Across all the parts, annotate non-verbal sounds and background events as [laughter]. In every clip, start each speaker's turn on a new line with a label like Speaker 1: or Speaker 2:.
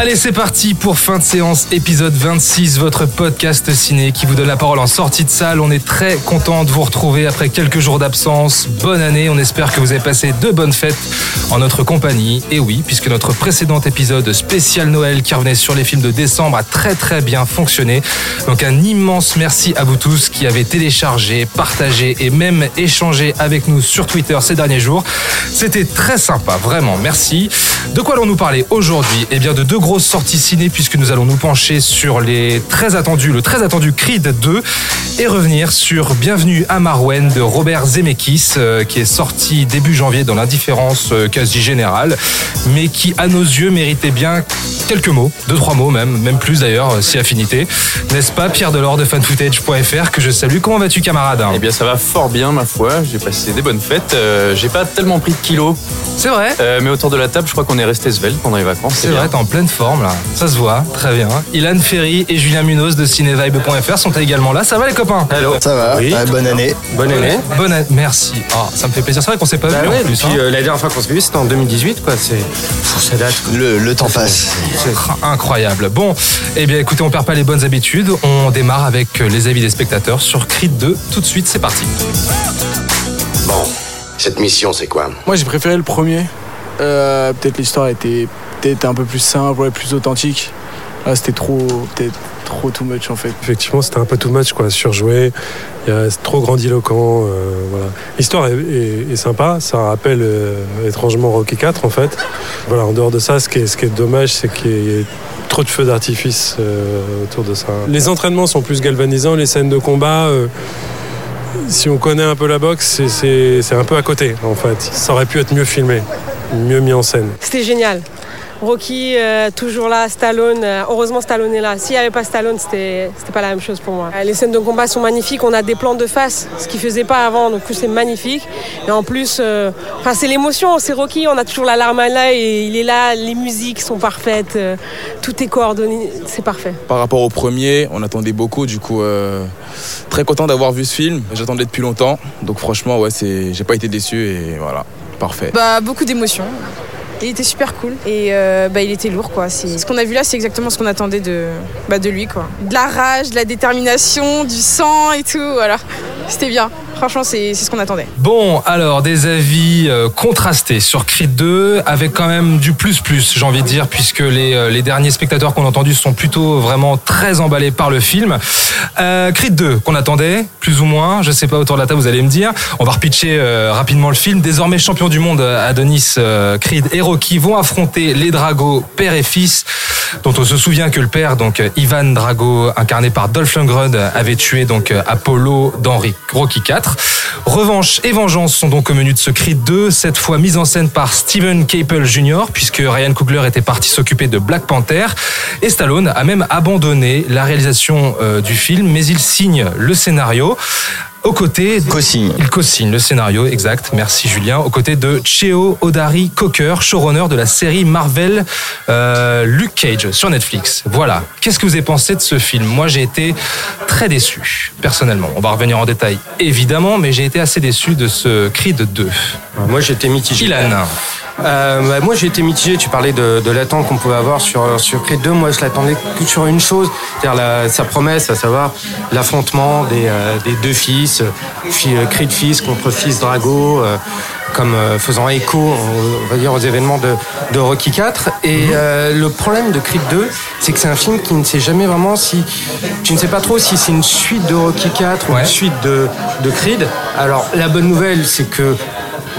Speaker 1: Allez, c'est parti pour fin de séance, épisode 26, votre podcast ciné qui vous donne la parole en sortie de salle. On est très content de vous retrouver après quelques jours d'absence. Bonne année, on espère que vous avez passé de bonnes fêtes en notre compagnie. Et oui, puisque notre précédent épisode spécial Noël qui revenait sur les films de décembre a très très bien fonctionné. Donc un immense merci à vous tous qui avez téléchargé, partagé et même échangé avec nous sur Twitter ces derniers jours. C'était très sympa, vraiment, merci. De quoi allons-nous parler aujourd'hui? Eh bien de deux grosses sorties ciné puisque nous allons nous pencher sur les très attendus, le très attendu Creed 2 et revenir sur Bienvenue à Marwen de Robert Zemeckis euh, qui est sorti début janvier dans l'indifférence euh, quasi générale mais qui à nos yeux méritait bien quelques mots, deux trois mots même, même plus d'ailleurs euh, si affinité. N'est-ce pas Pierre Delors de fanfootage.fr que je salue. Comment vas-tu camarade
Speaker 2: Eh bien, ça va fort bien, ma foi. J'ai passé des bonnes fêtes. Euh, j'ai pas tellement pris de kilos,
Speaker 1: C'est vrai
Speaker 2: mais autour de la table, je crois qu'on est resté svelte pendant les vacances.
Speaker 1: C'est vrai, t'es en pleine forme là. Ça se voit, très bien. Ilan Ferry et Julien Munoz de cinévibe.fr sont également là. Ça va les copains?
Speaker 2: Hello.
Speaker 3: Ça va,
Speaker 4: Oui.
Speaker 3: ouais, bonne année.
Speaker 4: Bonne année.
Speaker 1: Bonne année. Merci. Ah, ça me fait plaisir. C'est vrai qu'on s'est pas
Speaker 4: Bah
Speaker 1: vu
Speaker 4: ouais,
Speaker 1: en plus.
Speaker 4: depuis
Speaker 1: hein.
Speaker 4: euh, la dernière fois qu'on s'est vu, c'était en 2018, quoi. C'est, ça date. quoi.
Speaker 3: Le, le temps passe.
Speaker 4: C'est-
Speaker 1: Incroyable. Bon, eh bien écoutez, on perd pas les bonnes habitudes. On démarre avec euh, les avis des spectateurs sur Creed 2. Tout de suite, c'est parti.
Speaker 5: Bon, cette mission, c'est quoi?
Speaker 6: Moi j'ai préféré le premier. Euh, peut-être l'histoire était peut-être un peu plus simple, ouais, plus authentique. Là c'était trop, peut-être trop too much en fait.
Speaker 7: Effectivement, c'était un peu too much, quoi, surjoué. Il y a- C'est trop grandiloquent. euh, voilà. L'histoire est, est- est sympa. Ça rappelle euh, étrangement Rocky 4, en fait. Voilà, en dehors de ça, ce qui est, ce qui est dommage, c'est qu'il y ait trop de feux d'artifice euh, autour de ça. Les entraînements sont plus galvanisants. Les scènes de combat, euh, si on connaît un peu la boxe, c'est un peu à côté, en fait. Ça aurait pu être mieux filmé, mieux mis en scène.
Speaker 8: C'était génial. Rocky, euh, toujours là, Stallone. euh, heureusement, Stallone est là. S'il n'y avait pas Stallone, c'était c'était pas la même chose pour moi. Euh, Les scènes de combat sont magnifiques. On a des plans de face, ce qu'il faisait pas avant. Donc, c'est magnifique. Et en plus, euh, enfin, c'est l'émotion. C'est Rocky. On a toujours la larme à l'œil. Et il est là. Les musiques sont parfaites. euh, tout est coordonné. C'est parfait.
Speaker 9: Par rapport au premier, on attendait beaucoup, du coup, euh, très content d'avoir vu ce film. J'attendais depuis longtemps, donc franchement, ouais, c'est, j'ai pas été déçu et voilà, parfait.
Speaker 10: Bah beaucoup d'émotions. Il était super cool et euh, bah, il était lourd quoi. Ce qu'on a vu là, c'est exactement ce qu'on attendait de, bah, de lui quoi. De la rage, de la détermination, du sang et tout. Voilà, c'était bien. Franchement, c'est ce qu'on attendait.
Speaker 1: Bon, alors des avis euh, contrastés sur Creed 2, avec quand même du plus plus, j'ai envie de dire, puisque les, euh, les derniers spectateurs qu'on a entendus sont plutôt vraiment très emballés par le film. Euh, Creed 2, qu'on attendait, plus ou moins, je sais pas autour de la table, vous allez me dire. On va repitcher euh, rapidement le film. Désormais champion du monde, Adonis, Creed et Rocky vont affronter les Dragos, père et fils, dont on se souvient que le père, donc Ivan Drago, incarné par Dolph Lundgren, avait tué donc Apollo dans Rocky 4. Revanche et vengeance sont donc au menu de ce Creed 2, cette fois mise en scène par Steven Caple Jr., puisque Ryan Coogler était parti s'occuper de Black Panther. Et Stallone a même abandonné la réalisation euh, du film, mais il signe le scénario. Aux côtés,
Speaker 3: Co-signe.
Speaker 1: il co-signe le scénario, exact. Merci Julien. Aux côtés de Cheo Odari Cocker, showrunner de la série Marvel euh, Luke Cage sur Netflix. Voilà. Qu'est-ce que vous avez pensé de ce film? Moi, j'ai été très déçu, personnellement. On va revenir en détail, évidemment, mais j'ai été assez déçu de ce Creed 2.
Speaker 4: Moi, j'étais mitigé.
Speaker 1: Ilan.
Speaker 4: Euh, bah, moi, j'ai été mitigé. Tu parlais de, de l'attente qu'on pouvait avoir sur, sur Creed 2. Moi, je l'attendais que sur une chose, c'est-à-dire la- sa promesse, à savoir l'affrontement des, euh, des deux fils, euh, euh, Creed fils contre fils Drago, euh, comme euh, faisant écho, on va dire, aux événements de, de Rocky 4. Et euh, le problème de Creed 2, c'est que c'est un film qui ne sait jamais vraiment si... Tu ne sais pas trop si c'est une suite de Rocky 4 ou une suite de, de Creed. Alors, la bonne nouvelle, c'est que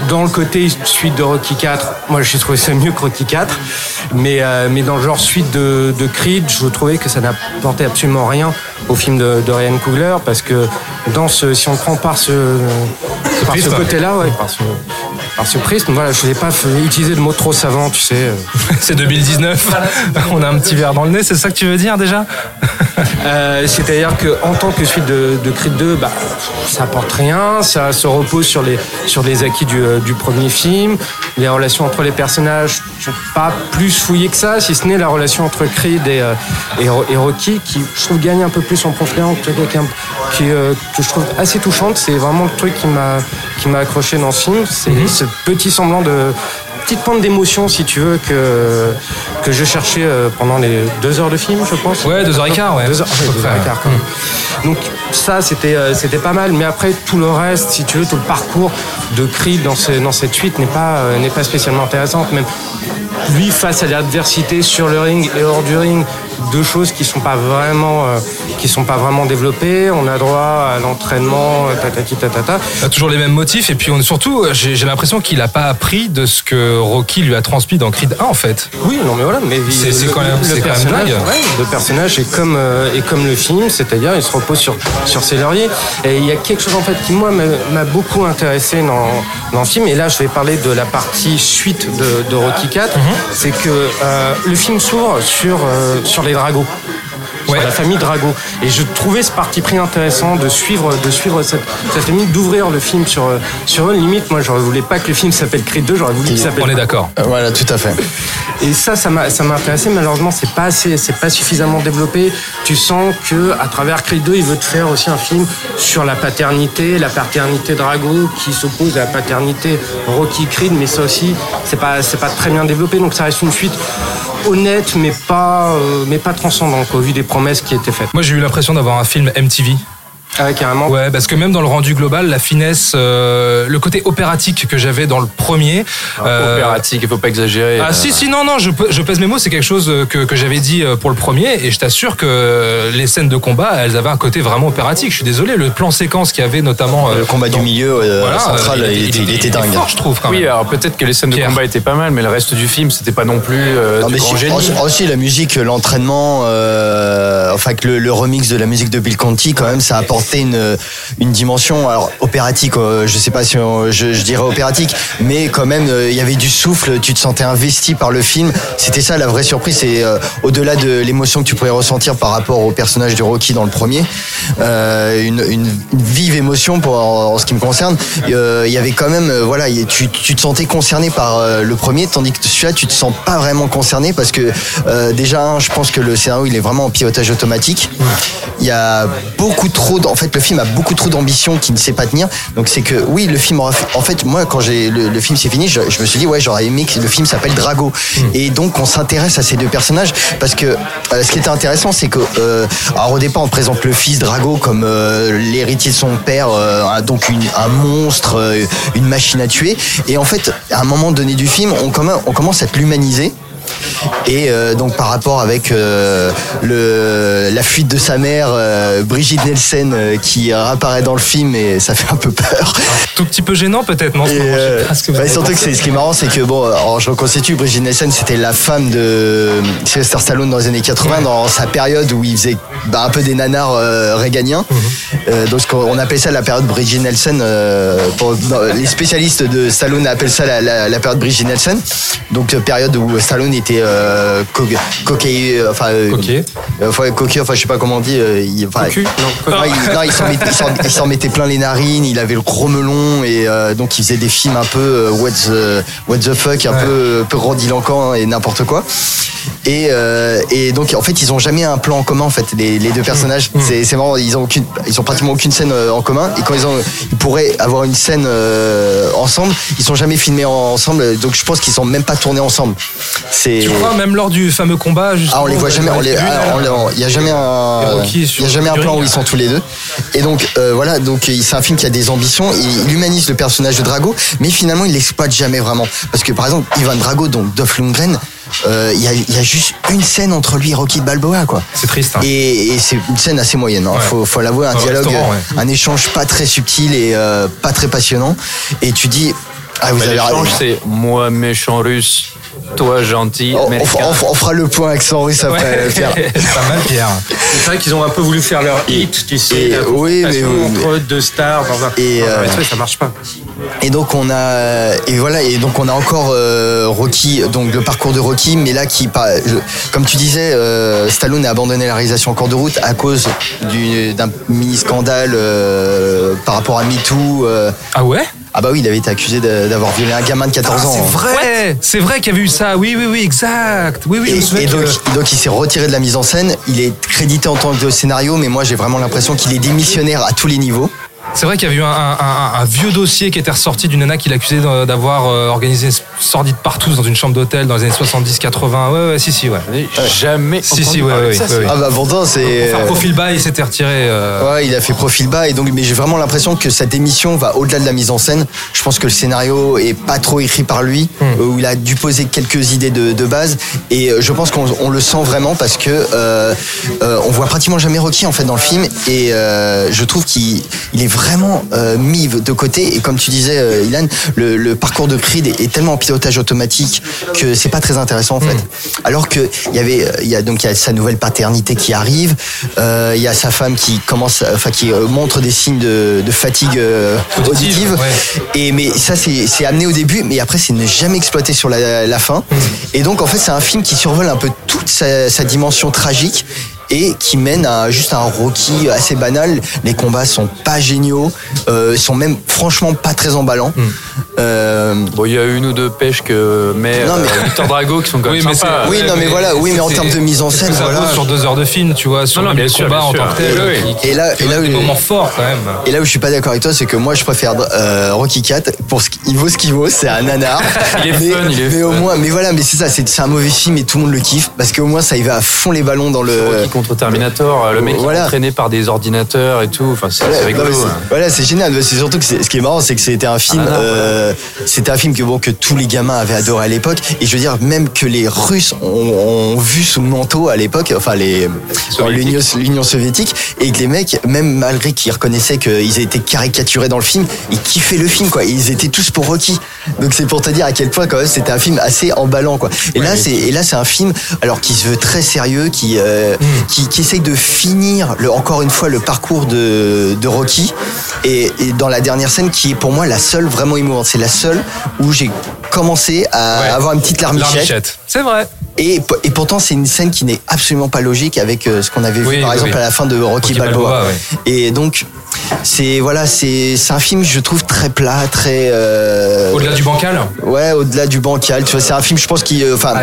Speaker 4: dans le côté suite de Rocky 4, moi j'ai trouvé ça mieux que Rocky 4, mais, euh, mais dans le genre suite de, de Creed, je trouvais que ça n'apportait absolument rien au film de, de Ryan Coogler, parce que dans ce, si on prend par ce, par ce côté-là, ouais, par ce, par ce prisme, voilà, je n'ai pas fait- utilisé le mot trop savant, tu sais. euh. [laughs]
Speaker 1: C'est 2019. On a un petit verre dans le nez, c'est ça que tu veux dire déjà? [laughs]
Speaker 4: Euh, C'est-à-dire qu'en tant que suite de, de Creed 2, bah, ça apporte rien, ça se repose sur les, sur les acquis du, euh, du premier film. Les relations entre les personnages sont pas plus fouillées que ça, si ce n'est la relation entre Creed et, euh, et, Ro- et Rocky, qui je trouve gagne un peu plus en profondeur, qui, qui, qui, euh, que je trouve assez touchante. C'est vraiment le truc qui m'a qui m'a accroché dans ce film. C'est ce petit semblant de petite pointe d'émotion, si tu veux, que, que je cherchais euh, pendant les deux heures de film, je pense.
Speaker 1: Ouais, deux heures et quart, ouais.
Speaker 4: Deux heures, ouais, deux et quart, quand même. Donc ça, c'était euh, c'était pas mal. Mais après, tout le reste, si tu veux, tout le parcours de Creed dans, ce- dans cette suite n'est pas, euh, n'est pas spécialement intéressante. Même lui, face à l'adversité sur le ring et hors du ring, deux choses qui sont pas vraiment, euh, qui sont pas vraiment développées. On a droit à l'entraînement, euh, tatati tatata.
Speaker 1: On a toujours les mêmes motifs et puis on, surtout, j'ai j'ai l'impression qu'il n'a pas appris de ce que Rocky lui a transmis dans Creed 1 en fait.
Speaker 4: Oui, non mais voilà, mais
Speaker 1: C'est- quand même-
Speaker 4: le
Speaker 1: quand même
Speaker 4: personnage, ouais, le personnage est comme euh, est comme le film, c'est-à-dire il se repose sur sur ses lauriers. Et il y a quelque chose en fait qui moi m'a beaucoup intéressé dans dans le film. Et là, je vais parler de la partie suite de, de Rocky 4.
Speaker 1: Mhm.
Speaker 4: C'est que euh, le film s'ouvre sur euh, sur les Dragos. sur la famille Drago. Et je trouvais ce parti pris intéressant de suivre, de suivre cette, cette famille, d'ouvrir le film sur, euh, sur eux. Limite, moi, j'aurais voulu pas que le film s'appelle Creed 2, j'aurais voulu qu'il s'appelle.
Speaker 1: On est d'accord.
Speaker 3: Voilà, tout à fait.
Speaker 4: Et ça, ça m'a, ça m'a intéressé. Malheureusement, c'est pas assez, c'est pas suffisamment développé. Tu sens que à travers Creed 2, il veut te faire aussi un film sur la paternité, la paternité Drago qui s'oppose à la paternité Rocky Creed, mais ça aussi, c'est pas, c'est pas très bien développé. Donc ça reste une suite honnête, mais pas, euh, transcendante au vu des promesses qui étaient faites.
Speaker 1: Moi j'ai eu l'impression d'avoir un film MTV.
Speaker 4: Ah, carrément.
Speaker 1: Ouais, parce que même dans le rendu global, la finesse, euh, le côté opératique que j'avais dans le premier. euh,
Speaker 2: Opératique, il faut pas exagérer.
Speaker 1: Ah
Speaker 2: Euh,
Speaker 1: si si non non je, je pèse mes mots c'est quelque chose que, que j'avais dit euh, pour le premier et je t'assure que les scènes de combat elles avaient un côté vraiment opératique je suis désolé le plan séquence qu'il y avait notamment euh,
Speaker 3: Le combat du milieu euh,
Speaker 1: Voilà,
Speaker 3: central,
Speaker 1: euh,
Speaker 3: il, était, il était dingue.
Speaker 1: fort je trouve quand
Speaker 2: Oui, alors peut-être que les scènes de
Speaker 1: Pierre.
Speaker 2: combat étaient pas mal, mais le reste du film, c'était pas non plus euh,
Speaker 3: Non,
Speaker 2: du
Speaker 3: mais
Speaker 2: grand
Speaker 3: si-
Speaker 2: génie.
Speaker 3: aussi, aussi, la musique, l'entraînement, euh, enfin que le, le remix de la musique de Bill Conti, quand même, ça a apporté une, une dimension, alors opératique, euh, je sais pas si je, dirais opératique, mais quand même, euh, il y avait du souffle, tu te sentais investi par le film. C'était ça la vraie surprise, c'est euh, au-delà de l'émotion que tu pourrais ressentir par rapport au personnage de Rocky dans le premier, une, vive émotion pour en, ce qui me concerne. Il y avait quand même, voilà, tu, tu te sentais concerné par le premier, tandis que celui-là, tu te sens pas vraiment concerné parce que déjà, je pense que le scénario, il est vraiment en pilotage automatique. Il y a beaucoup trop, en fait, le film a beaucoup trop d'ambition qui ne sait pas tenir. Donc c'est que, oui, le film aura, fait- en fait, moi, quand j'ai le, le film s'est fini, je, je me suis dit, ouais, j'aurais aimé que le film s'appelle Drago. Et donc, on s'intéresse à ces deux personnages parce que euh, ce qui était intéressant, c'est que, euh, alors au départ, on présente le fils Drago comme euh, l'héritier de son père, euh, donc une- un monstre, euh, une machine à tuer. Et en fait, à un moment donné du film, on, on commence à l'humaniser. Et euh, donc par rapport avec euh, le, la fuite de sa mère, euh, Brigitte Nielsen, euh, qui apparaît dans le film et ça fait un peu peur.
Speaker 1: tout petit peu gênant peut-être non ce
Speaker 3: euh, bah,
Speaker 1: avez
Speaker 3: surtout que c'est ce qui est marrant, c'est que bon, alors je reconstitue, Brigitte Nielsen, c'était la femme de Sylvester Stallone dans les années 80, dans sa période où il faisait bah, un peu des nanars euh, réganiens.
Speaker 1: Mhm.
Speaker 3: Euh, donc on appelle ça la période Brigitte Nielsen. euh, pour- dans- les spécialistes de Stallone appellent ça la, la- la période Brigitte Nielsen. Donc période où Stallone était euh, co- euh, enfin euh, euh, enfin, je sais pas comment on dit. il, enfin,
Speaker 4: Cocu Non,
Speaker 3: Ouais, il, non, il s'en mettait, plein les narines, il avait le gros melon et euh, donc il faisait des films un peu what, the, what the fuck, un
Speaker 1: Ouais.
Speaker 3: peu, peu grandiloquent et n'importe quoi. Et, et donc en fait ils ont jamais un plan en commun en fait les, les deux personnages. C'est, c'est marrant, ils ont aucune, ils ont pratiquement aucune scène en commun et quand ils ont, ils pourraient avoir une scène ensemble, ils sont jamais filmés en- ensemble. Donc je pense qu'ils sont même pas tournés ensemble. C'est
Speaker 1: tu crois même lors du fameux combat
Speaker 3: ah, on les voit jamais. on les-
Speaker 1: dans
Speaker 3: ah, on les- on- Il y a jamais un.
Speaker 1: Et Rocky
Speaker 3: Il y a jamais un plan où ils sont tous les deux. Et donc euh, voilà. Donc il- c'est un film qui a des ambitions. et Il humanise le personnage de Drago, mais finalement il l'exploite jamais vraiment. Parce que par exemple Ivan Drago, donc Dolph Lundgren, euh, il y, a, il y a juste une scène entre lui et Rocky Balboa quoi.
Speaker 1: c'est triste hein.
Speaker 3: Et, et c'est une scène assez moyenne. Hein.
Speaker 1: Ouais.
Speaker 3: Faut, faut l'avouer, un dialogue,
Speaker 1: ouais.
Speaker 3: un échange pas très subtil et euh, pas très passionnant. Et tu dis. Ah, vous
Speaker 2: Bah,
Speaker 3: avez
Speaker 2: l'échange, c'est moi méchant russe, toi gentil
Speaker 3: On, on fera- on le point accent russe après, Pierre. [laughs]
Speaker 1: C'est pas mal, Pierre.
Speaker 4: C'est vrai qu'ils ont un peu voulu faire leur hit, tu sais,
Speaker 3: et- oui, mais-
Speaker 4: entre deux stars dans un,
Speaker 3: Et,
Speaker 4: dans un
Speaker 3: euh,
Speaker 4: ça marche pas.
Speaker 3: Et donc on a et voilà et donc on a encore euh, Rocky donc le parcours de Rocky mais là qui pas je- comme tu disais euh, Stallone a abandonné la réalisation en cours de route à cause du- d'un mini scandale euh, par rapport à MeToo euh.
Speaker 1: Ah ouais?
Speaker 3: Ah bah oui il avait été accusé d'avoir violé un gamin de 14
Speaker 1: Ah,
Speaker 3: ans
Speaker 1: c'est vrai, c'est vrai qu'il y avait eu ça. Oui, oui, oui, exact. Oui, oui, je me
Speaker 3: et, et
Speaker 1: que-
Speaker 3: donc il s'est retiré de la mise en scène. Il est crédité en tant que scénario mais moi j'ai vraiment l'impression qu'il est démissionnaire à tous les niveaux
Speaker 1: C'est vrai qu'il y avait eu un, un- un- un vieux dossier qui était ressorti d'une nana qui l'accusait d'a- d'avoir euh, organisé une sordide partout dans une chambre d'hôtel dans les années 70-80. Ouais, ouais, si, si, ouais.
Speaker 2: Jamais
Speaker 1: Si, si, ouais, ouais,
Speaker 2: ça,
Speaker 1: ouais,
Speaker 2: c'est-
Speaker 1: ouais.
Speaker 3: ah bah pourtant c'est
Speaker 1: Pour faire
Speaker 3: euh,
Speaker 1: profil bas, il s'était retiré. euh,
Speaker 3: Ouais, il a fait profil bas et donc mais j'ai vraiment l'impression que sa démission va au-delà de la mise en scène. Je pense que le scénario est pas trop écrit par lui,
Speaker 1: Hmm.
Speaker 3: où il a dû poser quelques idées de, de base et je pense qu'on on le sent vraiment parce que euh, euh, on voit pratiquement jamais Rocky en fait dans le film et euh, je trouve qu'il il est vraiment euh, mis de côté. Et comme tu disais euh, Ilan, le, le parcours de Creed est, est tellement en pilotage automatique que c'est pas très intéressant en fait. Alors que il y avait il y a donc il y a sa nouvelle paternité qui arrive, euh, il y a sa femme qui commence enfin qui euh, montre des signes de, de fatigue euh,
Speaker 1: Auditive, ouais.
Speaker 3: et mais ça c'est c'est amené au début mais après c'est ne jamais exploité sur la, la fin. Et donc en fait c'est un film qui survole un peu toute sa, sa dimension tragique et qui mène à juste un Rocky assez banal. Les combats sont pas géniaux, euh, sont même franchement pas très emballants. Euh,
Speaker 2: Bon, il y a une ou deux pêches que met
Speaker 3: Non, mais-
Speaker 2: euh, Victor Drago qui sont quand même
Speaker 1: mais
Speaker 2: sympas.
Speaker 1: c'est-
Speaker 3: Oui, non, mais voilà, oui, mais en termes de mise en scène, voilà.
Speaker 1: sur deux heures de film, tu vois, sur
Speaker 2: Non, non,
Speaker 1: le
Speaker 2: bien sûr,
Speaker 1: combat
Speaker 2: bien
Speaker 1: en
Speaker 2: sûr.
Speaker 1: tant que tel.
Speaker 2: Oui, oui.
Speaker 1: qui-
Speaker 3: Et là-
Speaker 1: qui
Speaker 3: et là où-
Speaker 1: des moments forts quand même.
Speaker 3: Et là où je suis pas d'accord avec toi, c'est que moi je préfère euh, Rocky 4 pour ce qu'il vaut ce qu'il vaut, c'est un nanar. [laughs]
Speaker 2: Il est
Speaker 3: mais,
Speaker 2: fun, il est
Speaker 3: mais au
Speaker 2: fun.
Speaker 3: moins, mais voilà, mais c'est ça, c'est c'est un mauvais film et tout le monde le kiffe parce qu'au moins ça y va à fond les ballons dans le.
Speaker 2: Rocky contre Terminator, euh, le mec
Speaker 3: Voilà.
Speaker 2: est entraîné par des ordinateurs et tout. Enfin, c'est
Speaker 3: Voilà,
Speaker 2: c'est- hein.
Speaker 3: voilà, c'est génial. C'est surtout que ce qui est marrant, c'est que c'était un film,
Speaker 2: Ah, non,
Speaker 3: euh, c'était un film que bon que tous les gamins avaient adoré à l'époque. Et je veux dire, même que les Russes ont, ont vu sous le manteau à l'époque, enfin les l'Union soviétique, et que les mecs, même malgré qu'ils reconnaissaient qu'ils étaient caricaturés dans le film, ils kiffaient le film, quoi. Ils étaient tous pour Rocky. Donc c'est pour te dire à quel point quand même c'était un film assez emballant, quoi. Et là, c'est et là c'est un film alors qui se veut très sérieux, qui euh, qui, qui essaye de finir le, encore une fois le parcours de, de Rocky et, et dans la dernière scène qui est pour moi la seule vraiment émouvante. C'est la seule où j'ai commencé à
Speaker 1: Ouais.
Speaker 3: avoir une petite larmichette.
Speaker 1: Larmichette. C'est vrai.
Speaker 3: Et, pourtant, c'est une scène qui n'est absolument pas logique avec euh, ce qu'on avait
Speaker 1: Oui,
Speaker 3: vu, par
Speaker 1: oui,
Speaker 3: exemple,
Speaker 1: oui.
Speaker 3: à la fin de Rocky,
Speaker 1: Rocky
Speaker 3: Balboa. Et donc, c'est voilà, c'est un film, je trouve très plat, très. euh,
Speaker 1: Au-delà du bancal
Speaker 3: Ouais, au-delà du bancal. Tu vois, c'est un film, je pense qui, euh, enfin,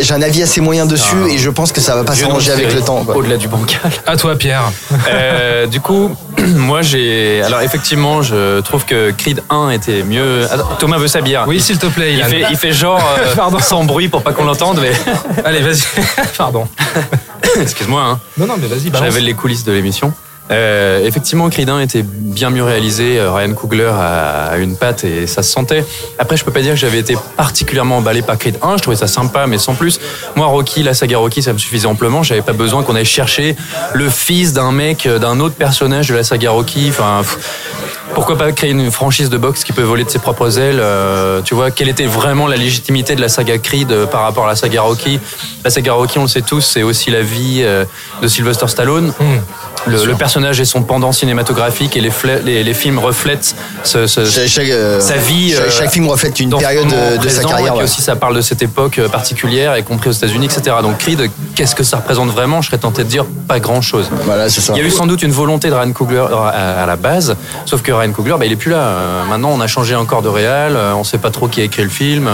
Speaker 3: j'ai un avis assez moyen dessus
Speaker 1: Ah.
Speaker 3: et je pense que ça va pas s'arranger avec le temps.
Speaker 2: Au-delà du bancal.
Speaker 1: À toi, Pierre.
Speaker 2: Euh, du coup, [clears throat] moi j'ai. Alors effectivement, je trouve que Creed 1 était mieux. Thomas veut sa bière.
Speaker 1: Oui, s'il te plaît,
Speaker 2: Il fait, il fait genre euh, [laughs]
Speaker 1: Pardon.
Speaker 2: sans bruit pour pas qu'on l'entende, mais [laughs]
Speaker 1: Allez, vas-y. [laughs] Pardon. [laughs]
Speaker 2: excuse-moi. Hein.
Speaker 1: Non, non, mais vas-y,
Speaker 2: Je révèle les coulisses de l'émission. Euh, effectivement, Creed 1 était bien mieux réalisé. Euh, Ryan Coogler a une patte et ça se sentait. Après, je peux pas dire que j'avais été particulièrement emballé par Creed 1. Je trouvais ça sympa, mais sans plus. Moi, Rocky, la saga Rocky, ça me suffisait amplement. J'avais pas besoin qu'on aille chercher le fils d'un mec, euh, d'un autre personnage de la saga Rocky. Enfin, pff, pourquoi pas créer une franchise de boxe qui peut voler de ses propres ailes euh, Tu vois, quelle était vraiment la légitimité de la saga Creed euh, par rapport à la saga Rocky? La saga Rocky, on le sait tous, c'est aussi la vie euh, de Sylvester Stallone.
Speaker 1: Hum.
Speaker 2: Le, le personnage et son pendant cinématographique et les, fla- les, les films reflètent ce, ce-
Speaker 3: Chaque, chaque, euh,
Speaker 2: sa vie.
Speaker 3: chaque,
Speaker 2: euh,
Speaker 3: chaque film reflète une période de, sa carrière.
Speaker 2: Et puis
Speaker 3: ouais.
Speaker 2: aussi, ça parle de cette époque euh, particulière, y compris aux États-Unis, etc. Donc Creed, qu'est-ce que ça représente vraiment? Je serais tenté de dire pas grand-chose.
Speaker 3: Voilà, c'est ça.
Speaker 2: Il y a eu sans doute une volonté de Ryan Coogler à, à la base, sauf que Ryan Coogler, bah, il est plus là. Maintenant, on a changé encore de réal, on sait pas trop qui a écrit le film.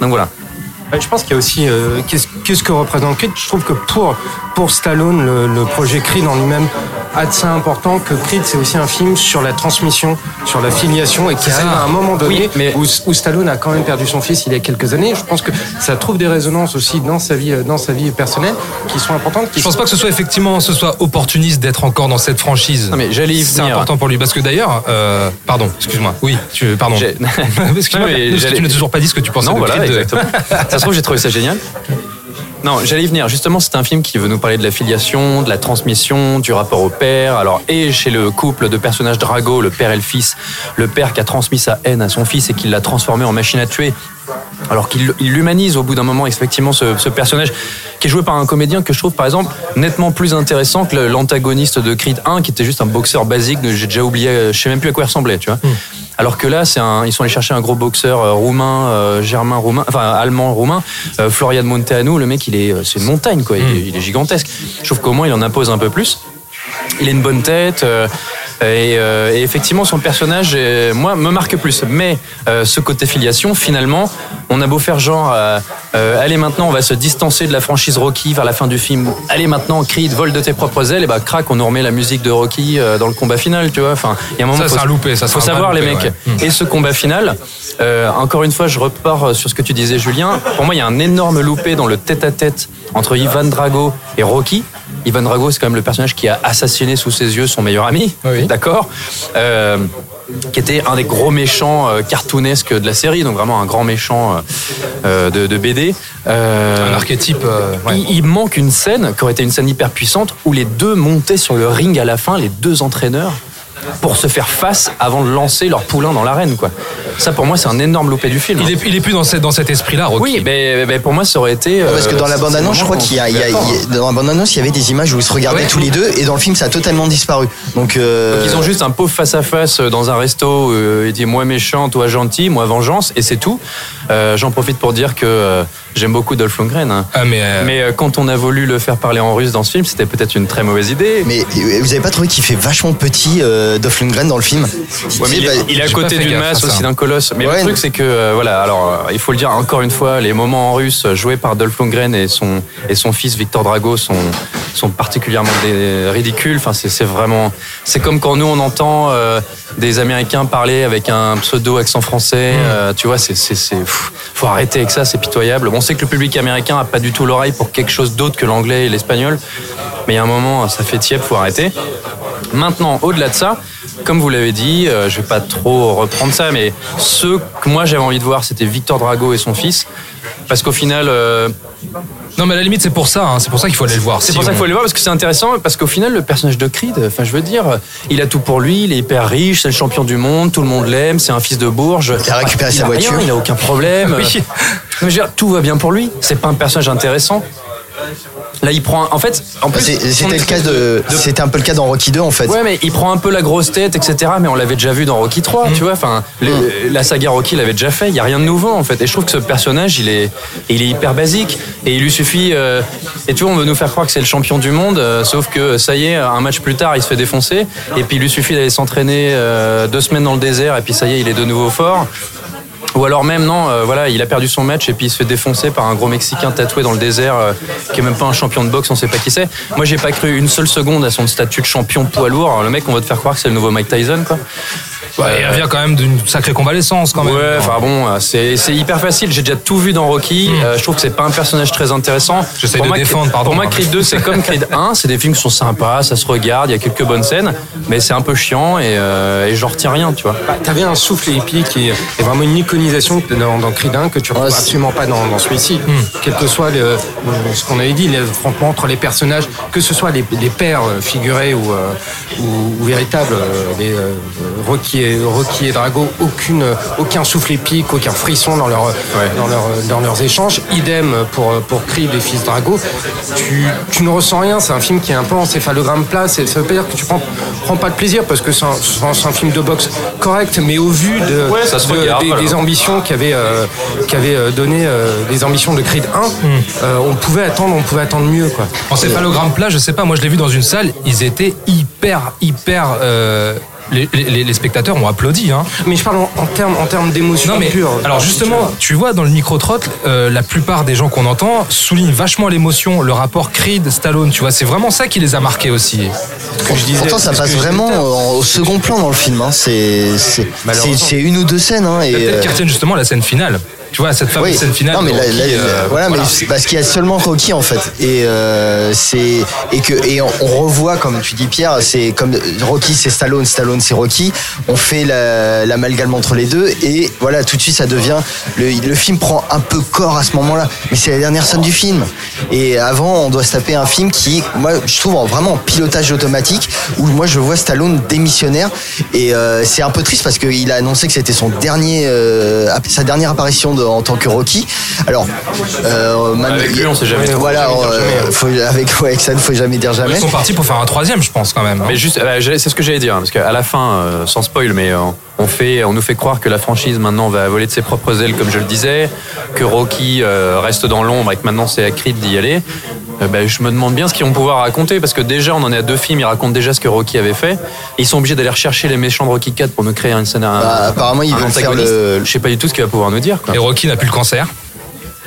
Speaker 2: donc voilà.
Speaker 4: Je pense qu'il y a aussi euh, qu'est-ce qu'est-ce que représente Creed? Je trouve que pour pour Stallone, le, le projet Creed en lui-même a de ça important que Creed c'est aussi un film sur la transmission, sur la filiation et qui
Speaker 1: C'est
Speaker 4: arrive à un moment donné
Speaker 2: Oui, mais-
Speaker 4: où, où Stallone a quand même perdu son fils il y a quelques années. Je pense que ça trouve des résonances aussi dans sa vie euh, dans sa vie personnelle qui sont importantes. Qui
Speaker 1: Je pense pas que ce soit effectivement ce soit opportuniste d'être encore dans cette franchise.
Speaker 2: Non, mais j'allais y
Speaker 1: C'est
Speaker 2: venir.
Speaker 1: important pour lui parce que d'ailleurs, euh, pardon, excuse-moi. Oui, tu, pardon.
Speaker 2: J'ai- [laughs]
Speaker 1: Excuse-moi,
Speaker 2: Non, mais
Speaker 1: parce que
Speaker 2: j'allais-
Speaker 1: tu n'as toujours pas dit ce que tu pensais
Speaker 2: Non,
Speaker 1: de
Speaker 2: voilà,
Speaker 1: Creed.
Speaker 2: exactement. [laughs] se j'ai trouvé ça génial. Non, j'allais y venir. Justement, c'est un film qui veut nous parler de la filiation, de la transmission, du rapport au père. Alors, et chez le couple de personnages Drago, le père et le fils, le père qui a transmis sa haine à son fils et qui l'a transformé en machine à tuer. Alors qu'il il l'humanise au bout d'un moment, effectivement, ce, personnage qui est joué par un comédien que je trouve, par exemple, nettement plus intéressant que l'antagoniste de Creed 1, qui était juste un boxeur basique. J'ai déjà oublié, euh, je sais même plus à quoi il ressemblait, tu vois. Alors que là, c'est un, ils sont allés chercher un gros boxeur euh, roumain, euh, germain roumain, enfin allemand roumain, euh, Florian Monteanu. Le mec, il est, euh, c'est une montagne, quoi. Il, est, il est gigantesque. Je trouve qu'au moins, il en impose un peu plus. Il a une bonne tête. euh, et, euh, et effectivement, son personnage, moi, me marque plus. Mais euh, ce côté filiation, finalement, on a beau faire genre, euh, euh, allez maintenant, on va se distancer de la franchise Rocky vers la fin du film. Allez maintenant, Creed, vole de tes propres ailes. Et bah, crac, on nous remet la musique de Rocky euh, dans le combat final, tu vois. Enfin, il y a un moment.
Speaker 1: Ça,
Speaker 2: faut-
Speaker 1: c'est un loupé, ça,
Speaker 2: faut savoir, les mecs.
Speaker 1: ouais.
Speaker 2: Et ce combat final, euh, encore une fois, je repars sur ce que tu disais, Julien. Pour moi, il y a un énorme loupé dans le tête-à-tête entre Ivan Drago et Rocky. Ivan Drago, c'est quand même le personnage qui a assassiné sous ses yeux son meilleur ami, d'accord Euh, qui était un des gros méchants euh, cartoonesques de la série, donc vraiment un grand méchant euh, de, de BD.
Speaker 1: Un archétype. ouais.
Speaker 2: il, il manque une scène qui aurait été une scène hyper puissante où les deux montaient sur le ring à la fin, les deux entraîneurs, pour se faire face avant de lancer leur poulain dans l'arène. Quoi. Ça, pour moi, c'est un énorme loupé du film.
Speaker 1: Il est, il est plus dans, cette- dans cet esprit-là, Rocky.
Speaker 2: Oui, mais, mais pour moi, ça aurait été.
Speaker 3: Parce que
Speaker 2: euh,
Speaker 3: dans la bande-annonce, je crois qu'il y a, il y a- il y a- dans la bande-annonce, il y avait des images où ils se regardaient tous les deux, et dans le film, ça a totalement disparu. Donc, euh,
Speaker 2: Donc ils ont juste un pauvre face à face dans un resto. euh, il dit moi méchant, toi gentil, moi vengeance, et c'est tout. Euh, J'en profite pour dire que euh, j'aime beaucoup Dolph Lundgren. hein.
Speaker 1: Ah, mais, euh,
Speaker 2: Mais euh, quand on a voulu le faire parler en russe dans ce film, c'était peut-être une très mauvaise idée.
Speaker 3: Mais euh, vous avez pas trouvé qu'il fait vachement petit, euh, Dolph Lundgren, dans le film
Speaker 2: Ouais, mais il, est, il est à côté d'une masse aussi d'un colosse. Mais
Speaker 3: Ouais.
Speaker 2: le truc, c'est que, euh, voilà, alors, euh, il faut le dire encore une fois, les moments en russe euh, joués par Dolph Lundgren et son, et son fils Victor Drago sont, sont particulièrement ridicules. Enfin, c'est c'est vraiment. C'est comme quand nous, on entend des Américains parler avec un pseudo accent français. euh, tu vois, c'est. c'est- c'est- pff, faut arrêter avec ça, c'est pitoyable. Bon, on sait que le public américain a pas du tout l'oreille pour quelque chose d'autre que l'anglais et l'espagnol. Mais il y a un moment, ça fait tiep, faut arrêter. Maintenant, au-delà de ça, comme vous l'avez dit, euh, je vais pas trop reprendre ça, mais ceux que moi j'avais envie de voir, c'était Victor Drago et son fils, parce qu'au final, euh,
Speaker 1: Non, mais à la limite, c'est pour ça. hein, C'est pour ça qu'il faut aller le voir.
Speaker 2: c'est
Speaker 1: Si
Speaker 2: pour ça qu'il faut aller voir, parce que c'est intéressant, parce qu'au final, le personnage de Creed, enfin, je veux dire, il a tout pour lui, il est hyper riche, c'est le champion du monde, tout le monde l'aime, c'est un fils de Bourges.
Speaker 3: Il a récupéré sa
Speaker 2: a rien,
Speaker 3: voiture.
Speaker 2: il a aucun problème. [laughs]
Speaker 1: Oui.
Speaker 2: Mais je veux dire, tout va bien pour lui. C'est pas un personnage intéressant. Là, il prend. un- En fait, en plus,
Speaker 3: C'était le cas de, c'était un peu le cas dans Rocky 2 en fait.
Speaker 2: Ouais, mais il prend un peu la grosse tête, etc. Mais on l'avait déjà vu dans Rocky 3, tu vois. Enfin, le- la saga Rocky l'avait déjà fait. Il y a rien de nouveau en fait. Et je trouve que ce personnage, il est, il est hyper basique. Et il lui suffit. euh, et tu vois, on veut nous faire croire que c'est le champion du monde, euh, sauf que ça y est, un match plus tard, il se fait défoncer. Et puis il lui suffit d'aller s'entraîner euh, deux semaines dans le désert, et puis ça y est, il est de nouveau fort. Ou alors même non, euh, voilà, il a perdu son match et puis il se fait défoncer par un gros Mexicain tatoué dans le désert euh, qui est même pas un champion de boxe, on sait pas qui c'est. Moi j'ai pas cru une seule seconde à son statut de champion poids lourd. Le mec, on va te faire croire que c'est le nouveau Mike Tyson, quoi.
Speaker 1: Ouais, il revient quand même d'une sacrée convalescence, quand même.
Speaker 2: Ouais, enfin bon, euh, c'est hyper facile. J'ai déjà tout vu dans Rocky. Euh, je trouve que c'est pas un personnage très intéressant.
Speaker 1: Hmm. J'essaie de
Speaker 2: moi,
Speaker 1: défendre, pardon.
Speaker 2: Pour moi, Creed 2, c'est comme Creed [laughs] 1. C'est des films qui sont sympas, ça se regarde, il y a quelques bonnes scènes, mais c'est un peu chiant et, euh, et j'en retiens rien, tu vois.
Speaker 4: Bah, T'avais un souffle épique et, et vraiment une iconisation dans, dans Creed 1 que tu retrouves absolument pas dans, dans celui-ci.
Speaker 1: Hmm.
Speaker 4: Quel que soit le- ce qu'on avait dit, les entre les personnages, que ce soit les, les pères euh, figurés ou, euh, ou, ou véritables, les euh, Rocky, et, Rocky et Drago, aucune, aucun souffle épique, aucun frisson dans, leur, dans, leur, dans leurs échanges. Idem pour, pour Creed et Fils Drago. Tu, tu ne ressens rien, c'est un film qui est un peu encéphalogramme plat. C'est- Ça veut pas dire que tu prends, prends pas de plaisir parce que c'est un, film de boxe correct, mais au vu de,
Speaker 2: Ouais, ça se
Speaker 4: de-
Speaker 2: regarde,
Speaker 4: des, des ambitions qu'avait euh, qu'avait, euh, donné euh, les ambitions de Creed 1, euh, on pouvait attendre, on pouvait attendre mieux quoi.
Speaker 1: En céphalogramme plat, je sais pas, moi je l'ai vu dans une salle, ils étaient hyper, hyper. Les, les- les spectateurs ont applaudi. Hein.
Speaker 4: Mais je parle en, en termes en termes d'émotion
Speaker 1: Non mais
Speaker 4: pure.
Speaker 1: alors justement, tu vois dans le micro-trottle, euh, la plupart des gens qu'on entend soulignent vachement l'émotion, le rapport Creed-Stallone, tu vois, c'est vraiment ça qui les a marqués aussi.
Speaker 4: ce que je disais,
Speaker 3: Pourtant, ça passe vraiment au second plan dans le film. hein. C'est c'est-
Speaker 4: Malheureusement.
Speaker 3: c'est- c'est une ou deux scènes. hein, et,
Speaker 1: Peut-être
Speaker 3: euh,
Speaker 1: qu'ils retiennent justement la scène finale. Tu vois, cette fameuse
Speaker 3: Oui.
Speaker 1: scène finale.
Speaker 3: Non, mais
Speaker 1: Rocky,
Speaker 3: là,
Speaker 1: euh,
Speaker 3: voilà, mais c'est parce qu'il y a seulement Rocky en fait, et euh, c'est et que et on, on revoit comme tu dis Pierre, c'est comme Rocky c'est Stallone, Stallone c'est Rocky. On fait la- l'amalgame entre les deux et voilà tout de suite ça devient le, le film prend un peu corps à ce moment-là, mais c'est la dernière scène du film. Et avant on doit se taper un film qui, moi je trouve en- vraiment en pilotage automatique où moi je vois Stallone démissionnaire et euh, c'est un peu triste parce qu'il a annoncé que c'était son dernier euh, sa dernière apparition de- en tant que Rocky. Alors euh, man-
Speaker 2: Avec lui, on sait jamais.
Speaker 3: Voilà, euh,
Speaker 2: jamais.
Speaker 3: faut- avec ouais, avec ça, il faut jamais dire jamais.
Speaker 1: Ils sont partis pour faire un troisième, je pense quand même. hein.
Speaker 2: Mais juste, euh, c'est ce que j'allais dire, parce qu'à la fin, euh, sans spoil, mais euh, on fait, on nous fait croire que la franchise maintenant va voler de ses propres ailes, comme je le disais, que Rocky euh, reste dans l'ombre et que maintenant c'est à Creed d'y aller. Euh, ben, je me demande bien ce qu'ils vont pouvoir raconter, parce que déjà on en est à deux films, ils racontent déjà ce que Rocky avait fait. Et ils sont obligés d'aller rechercher les méchants de Rocky 4 pour nous créer un scénario.
Speaker 3: Bah, apparemment, ils veulent faire le-
Speaker 2: Je sais pas du tout ce qu'il va pouvoir nous dire. Quoi.
Speaker 1: Et Rocky n'a plus le cancer.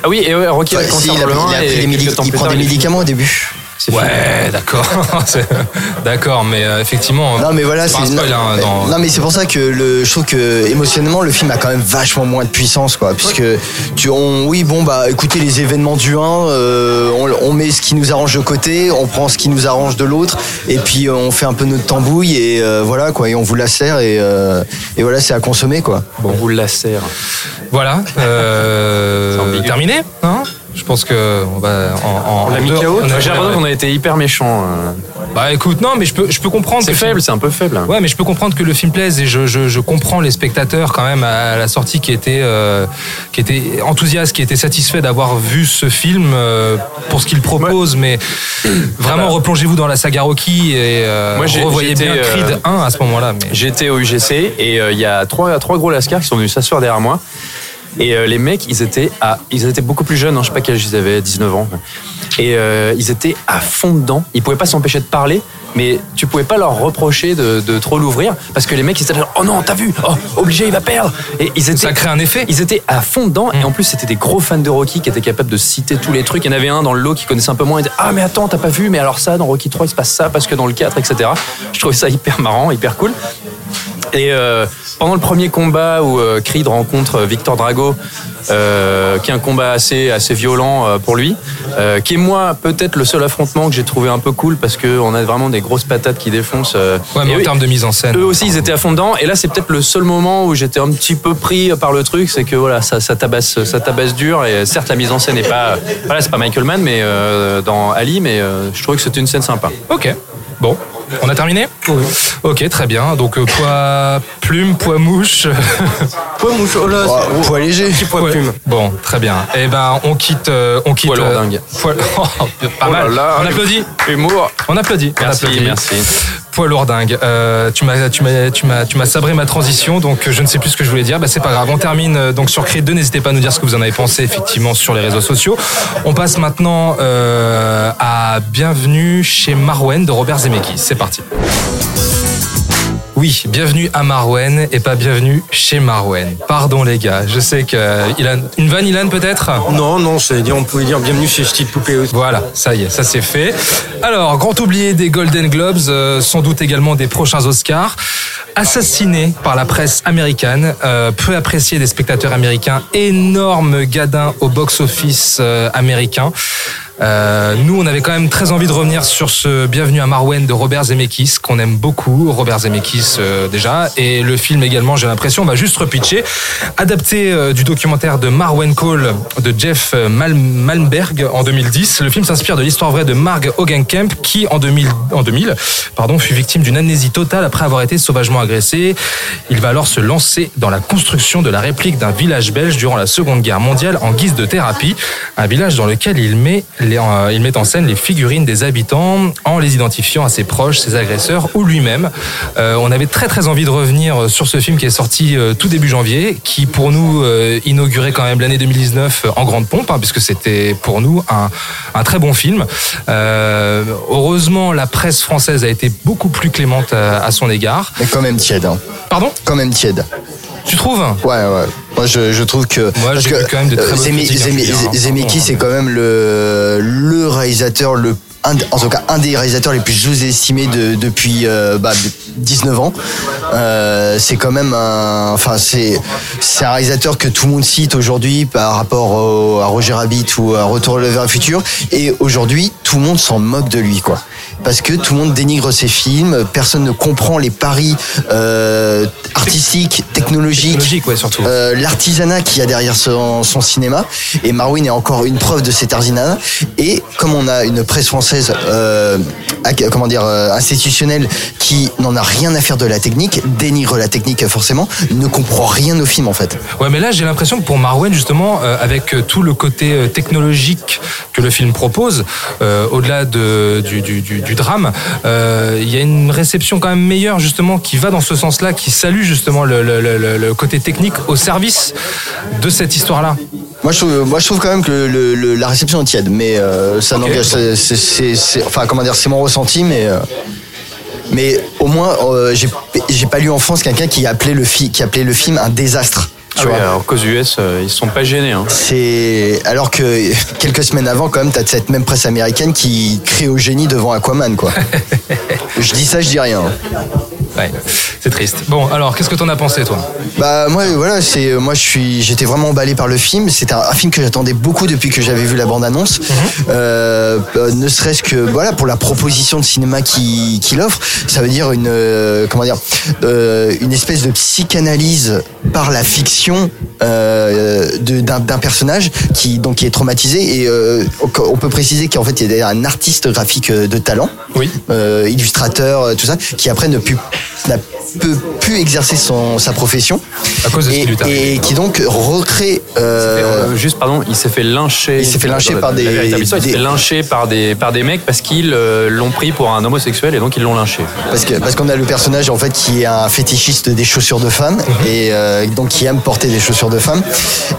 Speaker 2: Ah oui, et ouais, Rocky a le
Speaker 3: si,
Speaker 2: cancer
Speaker 3: il, a, a pris
Speaker 2: et
Speaker 3: prend des médicaments au début.
Speaker 1: Ouais, d'accord. [laughs] D'accord, mais euh, effectivement.
Speaker 3: Non mais voilà,
Speaker 1: c'est hein,
Speaker 3: non,
Speaker 1: dans-
Speaker 3: non, mais c'est pour ça que le, je trouve que émotionnellement le film a quand même vachement moins de puissance quoi, puisque tu on oui bon bah écoutez les événements du 1, euh, on, on met ce qui nous arrange de côté, on prend ce qui nous arrange de l'autre et puis euh, on fait un peu notre tambouille et euh, voilà quoi et on vous la sert et, euh, et voilà c'est à consommer quoi.
Speaker 2: Bon, on vous la sert.
Speaker 1: Voilà. Euh, terminé hein? Je pense que on va en, en
Speaker 2: On l'a mis
Speaker 1: deux-
Speaker 2: KO.
Speaker 1: a-
Speaker 2: J'ai l'impression qu'on a été hyper méchants. euh.
Speaker 1: Bah écoute, non, mais je peux, je peux comprendre.
Speaker 2: C'est faible, c'est un peu faible.
Speaker 1: Ouais, mais je peux comprendre que le film plaise et je, je, je comprends les spectateurs quand même à la sortie qui étaient, euh, qui étaient enthousiastes, qui étaient satisfaits d'avoir vu ce film euh, pour ce qu'il propose. Mais vraiment, replongez-vous dans la saga Rocky et euh,
Speaker 2: Moi,
Speaker 1: revoyez bien Creed 1 à ce moment-là. Mais...
Speaker 2: J'étais au UGC et il y a trois, trois gros lascars qui sont venus s'asseoir derrière moi. Et euh, les mecs, ils étaient, à, ils étaient beaucoup plus jeunes, hein, je sais pas quel âge ils avaient, 19 ans. Et euh, ils étaient à fond dedans. Ils pouvaient pas s'empêcher de parler, mais tu pouvais pas leur reprocher de, de trop l'ouvrir parce que les mecs, ils étaient là, oh non, t'as vu, oh, obligé, il va perdre. Et ils étaient,
Speaker 1: Ça crée un effet.
Speaker 2: Ils étaient à fond dedans et en plus, c'était des gros fans de Rocky qui étaient capables de citer tous les trucs. Il y en avait un dans le lot qui connaissait un peu moins. Il disait, ah, mais attends, t'as pas vu, mais alors ça, dans Rocky 3, il se passe ça parce que dans le 4, etc. Je trouvais ça hyper marrant, hyper cool. Et euh, pendant le premier combat où euh, Creed rencontre euh, Victor Drago, euh, qui est un combat assez, assez violent pour lui, qui est moi peut-être le seul affrontement que j'ai trouvé un peu cool parce qu'on a vraiment des grosses patates qui défoncent.
Speaker 1: Ouais, mais en termes de mise en scène.
Speaker 2: eux aussi, ils étaient à fond dedans. Et là, c'est peut-être le seul moment où j'étais un petit peu pris par le truc, c'est que voilà, ça, ça tabasse, ça tabasse dur. Et certes, la mise en scène n'est pas, voilà, c'est pas Michael Mann, mais dans Ali, mais je trouvais que c'était une scène sympa.
Speaker 1: Ok. Bon. On a terminé Oui. Ok, très bien. Donc, euh, poids plume, poids mouche. [laughs]
Speaker 4: Poids mouche, oh là,
Speaker 3: Oh, poids léger.
Speaker 4: petit poids
Speaker 1: Ouais.
Speaker 4: plume.
Speaker 1: Bon, très bien. Eh ben, on quitte. euh, on quitte
Speaker 2: Poids
Speaker 1: euh,
Speaker 2: lourdingue.
Speaker 1: poids- [laughs] Oh, pas
Speaker 2: Oh là
Speaker 1: mal.
Speaker 2: là,
Speaker 1: on applaudit.
Speaker 2: Humour.
Speaker 1: On applaudit. on
Speaker 2: Merci,
Speaker 1: applaudit.
Speaker 2: merci.
Speaker 1: Poids lourdingue. Euh, tu m'as, sabré ma transition, donc euh, je ne sais plus ce que je voulais dire. Bah, c'est pas grave. On termine euh, donc sur Creed 2. N'hésitez pas à nous dire ce que vous en avez pensé effectivement sur les réseaux sociaux. On passe maintenant à Bienvenue chez Marwen de Robert Zemeckis. C'est parti. Oui, bienvenue à Marwen et pas bienvenue chez Marwen. Pardon les gars, je sais que euh, Ilan, une vanne Ilan peut-être?
Speaker 4: Non, non, c'est on pouvait dire bienvenue chez Petite Poupée aussi.
Speaker 1: Voilà, ça y est, ça c'est fait. Alors, grand oublié des Golden Globes, euh, sans doute également des prochains Oscars. Assassiné par la presse américaine, euh, peu apprécié des spectateurs américains, énorme gadin au box-office euh, américain. Euh, nous, on avait quand même très envie de revenir sur ce Bienvenue à Marwen de Robert Zemeckis, qu'on aime beaucoup, Robert Zemeckis euh, déjà, et le film également, j'ai l'impression, on va juste repitcher, adapté euh, du documentaire de Marwen Cole de Jeff euh, Mal- Malmberg en 2010. Le film s'inspire de l'histoire vraie de Marg Hogenkamp, qui en 2000, en 2000 pardon, fut victime d'une amnésie totale après avoir été sauvagement agressé. Il va alors se lancer dans la construction de la réplique d'un village belge durant la Seconde Guerre mondiale en guise de thérapie, un village dans lequel il met, les- euh, il met en scène les figurines des habitants en les identifiant à ses proches, ses agresseurs ou lui-même. Euh, on avait très très envie de revenir sur ce film qui est sorti euh, tout début janvier, qui pour nous inaugurait quand même l'année 2019 en grande pompe, hein, puisque c'était pour nous un, un très bon film. Heureusement, la presse française a été beaucoup plus clémente à, à son égard.
Speaker 3: Mais quand même tiède. Hein.
Speaker 1: Pardon?
Speaker 3: Quand même tiède.
Speaker 1: Tu trouves?
Speaker 3: Ouais, ouais. Moi, je, je trouve que.
Speaker 1: Moi, j'ai quand même de très
Speaker 3: c'est quand même le, le réalisateur le un, en tout cas un des réalisateurs les plus sous-estimés de, depuis euh, bah, 19 ans. Euh, c'est quand même un, enfin c'est c'est un réalisateur que tout le monde cite aujourd'hui par rapport au- à Roger Rabbit ou à Retour vers le futur. Et aujourd'hui, tout le monde s'en moque de lui, quoi. Parce que tout le monde dénigre ses films, personne ne comprend les paris euh, artistiques, technologiques,
Speaker 1: surtout.
Speaker 3: euh, l'artisanat qu'il y a derrière son, son cinéma. Et Marwin est encore une preuve de cet artisanat. Et comme on a une presse française, euh, ac- comment dire, euh, institutionnelle, qui n'en a rien à faire de la technique, dénigre la technique forcément, ne comprend rien au film en fait.
Speaker 1: Ouais, mais là, j'ai l'impression que pour Marwen, justement, euh, avec euh, tout le côté euh, technologique que le film propose, euh, au-delà de, du, drame, euh, il y a une réception quand même meilleure, justement, qui va dans ce sens-là, qui salue justement le côté technique au service de cette histoire-là.
Speaker 3: Moi je, trouve, moi, je trouve quand même que le, le- la réception est tiède, mais euh, ça n'engage. c'est- c'est- c'est- c'est- Enfin, comment dire, c'est mon ressenti, mais. euh, mais au moins, euh, j'ai j'ai pas lu en France quelqu'un qui appelait le fi- qui appelait le film un désastre.
Speaker 2: Ah
Speaker 3: Tu
Speaker 2: oui,
Speaker 3: vois.
Speaker 2: alors qu'aux US, euh, ils sont pas gênés. Hein.
Speaker 3: C'est alors que quelques semaines avant, quand même, t'as cette même presse américaine qui crie au génie devant Aquaman, quoi. [laughs] je dis ça, je dis rien.
Speaker 1: Ouais, c'est triste. Bon, alors, qu'est-ce que t'en as pensé, toi?
Speaker 3: Bah moi voilà c'est moi je suis j'étais vraiment emballé par le film. C'était un, un film que j'attendais beaucoup depuis que j'avais vu la bande annonce euh, euh, ne serait-ce que voilà pour la proposition de cinéma qu'il qu'il offre ça veut dire une euh, comment dire euh, une espèce de psychanalyse par la fiction euh, de- d'un d'un personnage qui donc qui est traumatisé et euh, on peut préciser qu'en fait il y a un artiste graphique euh, de talent.
Speaker 1: Oui.
Speaker 3: euh, illustrateur euh, tout ça qui après ne pu n'a peut plus exercer son sa profession
Speaker 1: à cause de
Speaker 3: et, et qui donc recrée euh,
Speaker 2: Euh, juste pardon, il s'est fait lyncher.
Speaker 3: Il s'est fait lyncher par des-
Speaker 2: Il s'est
Speaker 3: des-
Speaker 2: fait lyncher par des par des mecs parce qu'ils euh, l'ont pris pour un homosexuel et donc ils l'ont lynché.
Speaker 3: parce que parce qu'on a le personnage en fait qui est un fétichiste des chaussures de femmes et euh, donc qui aime porter des chaussures de femmes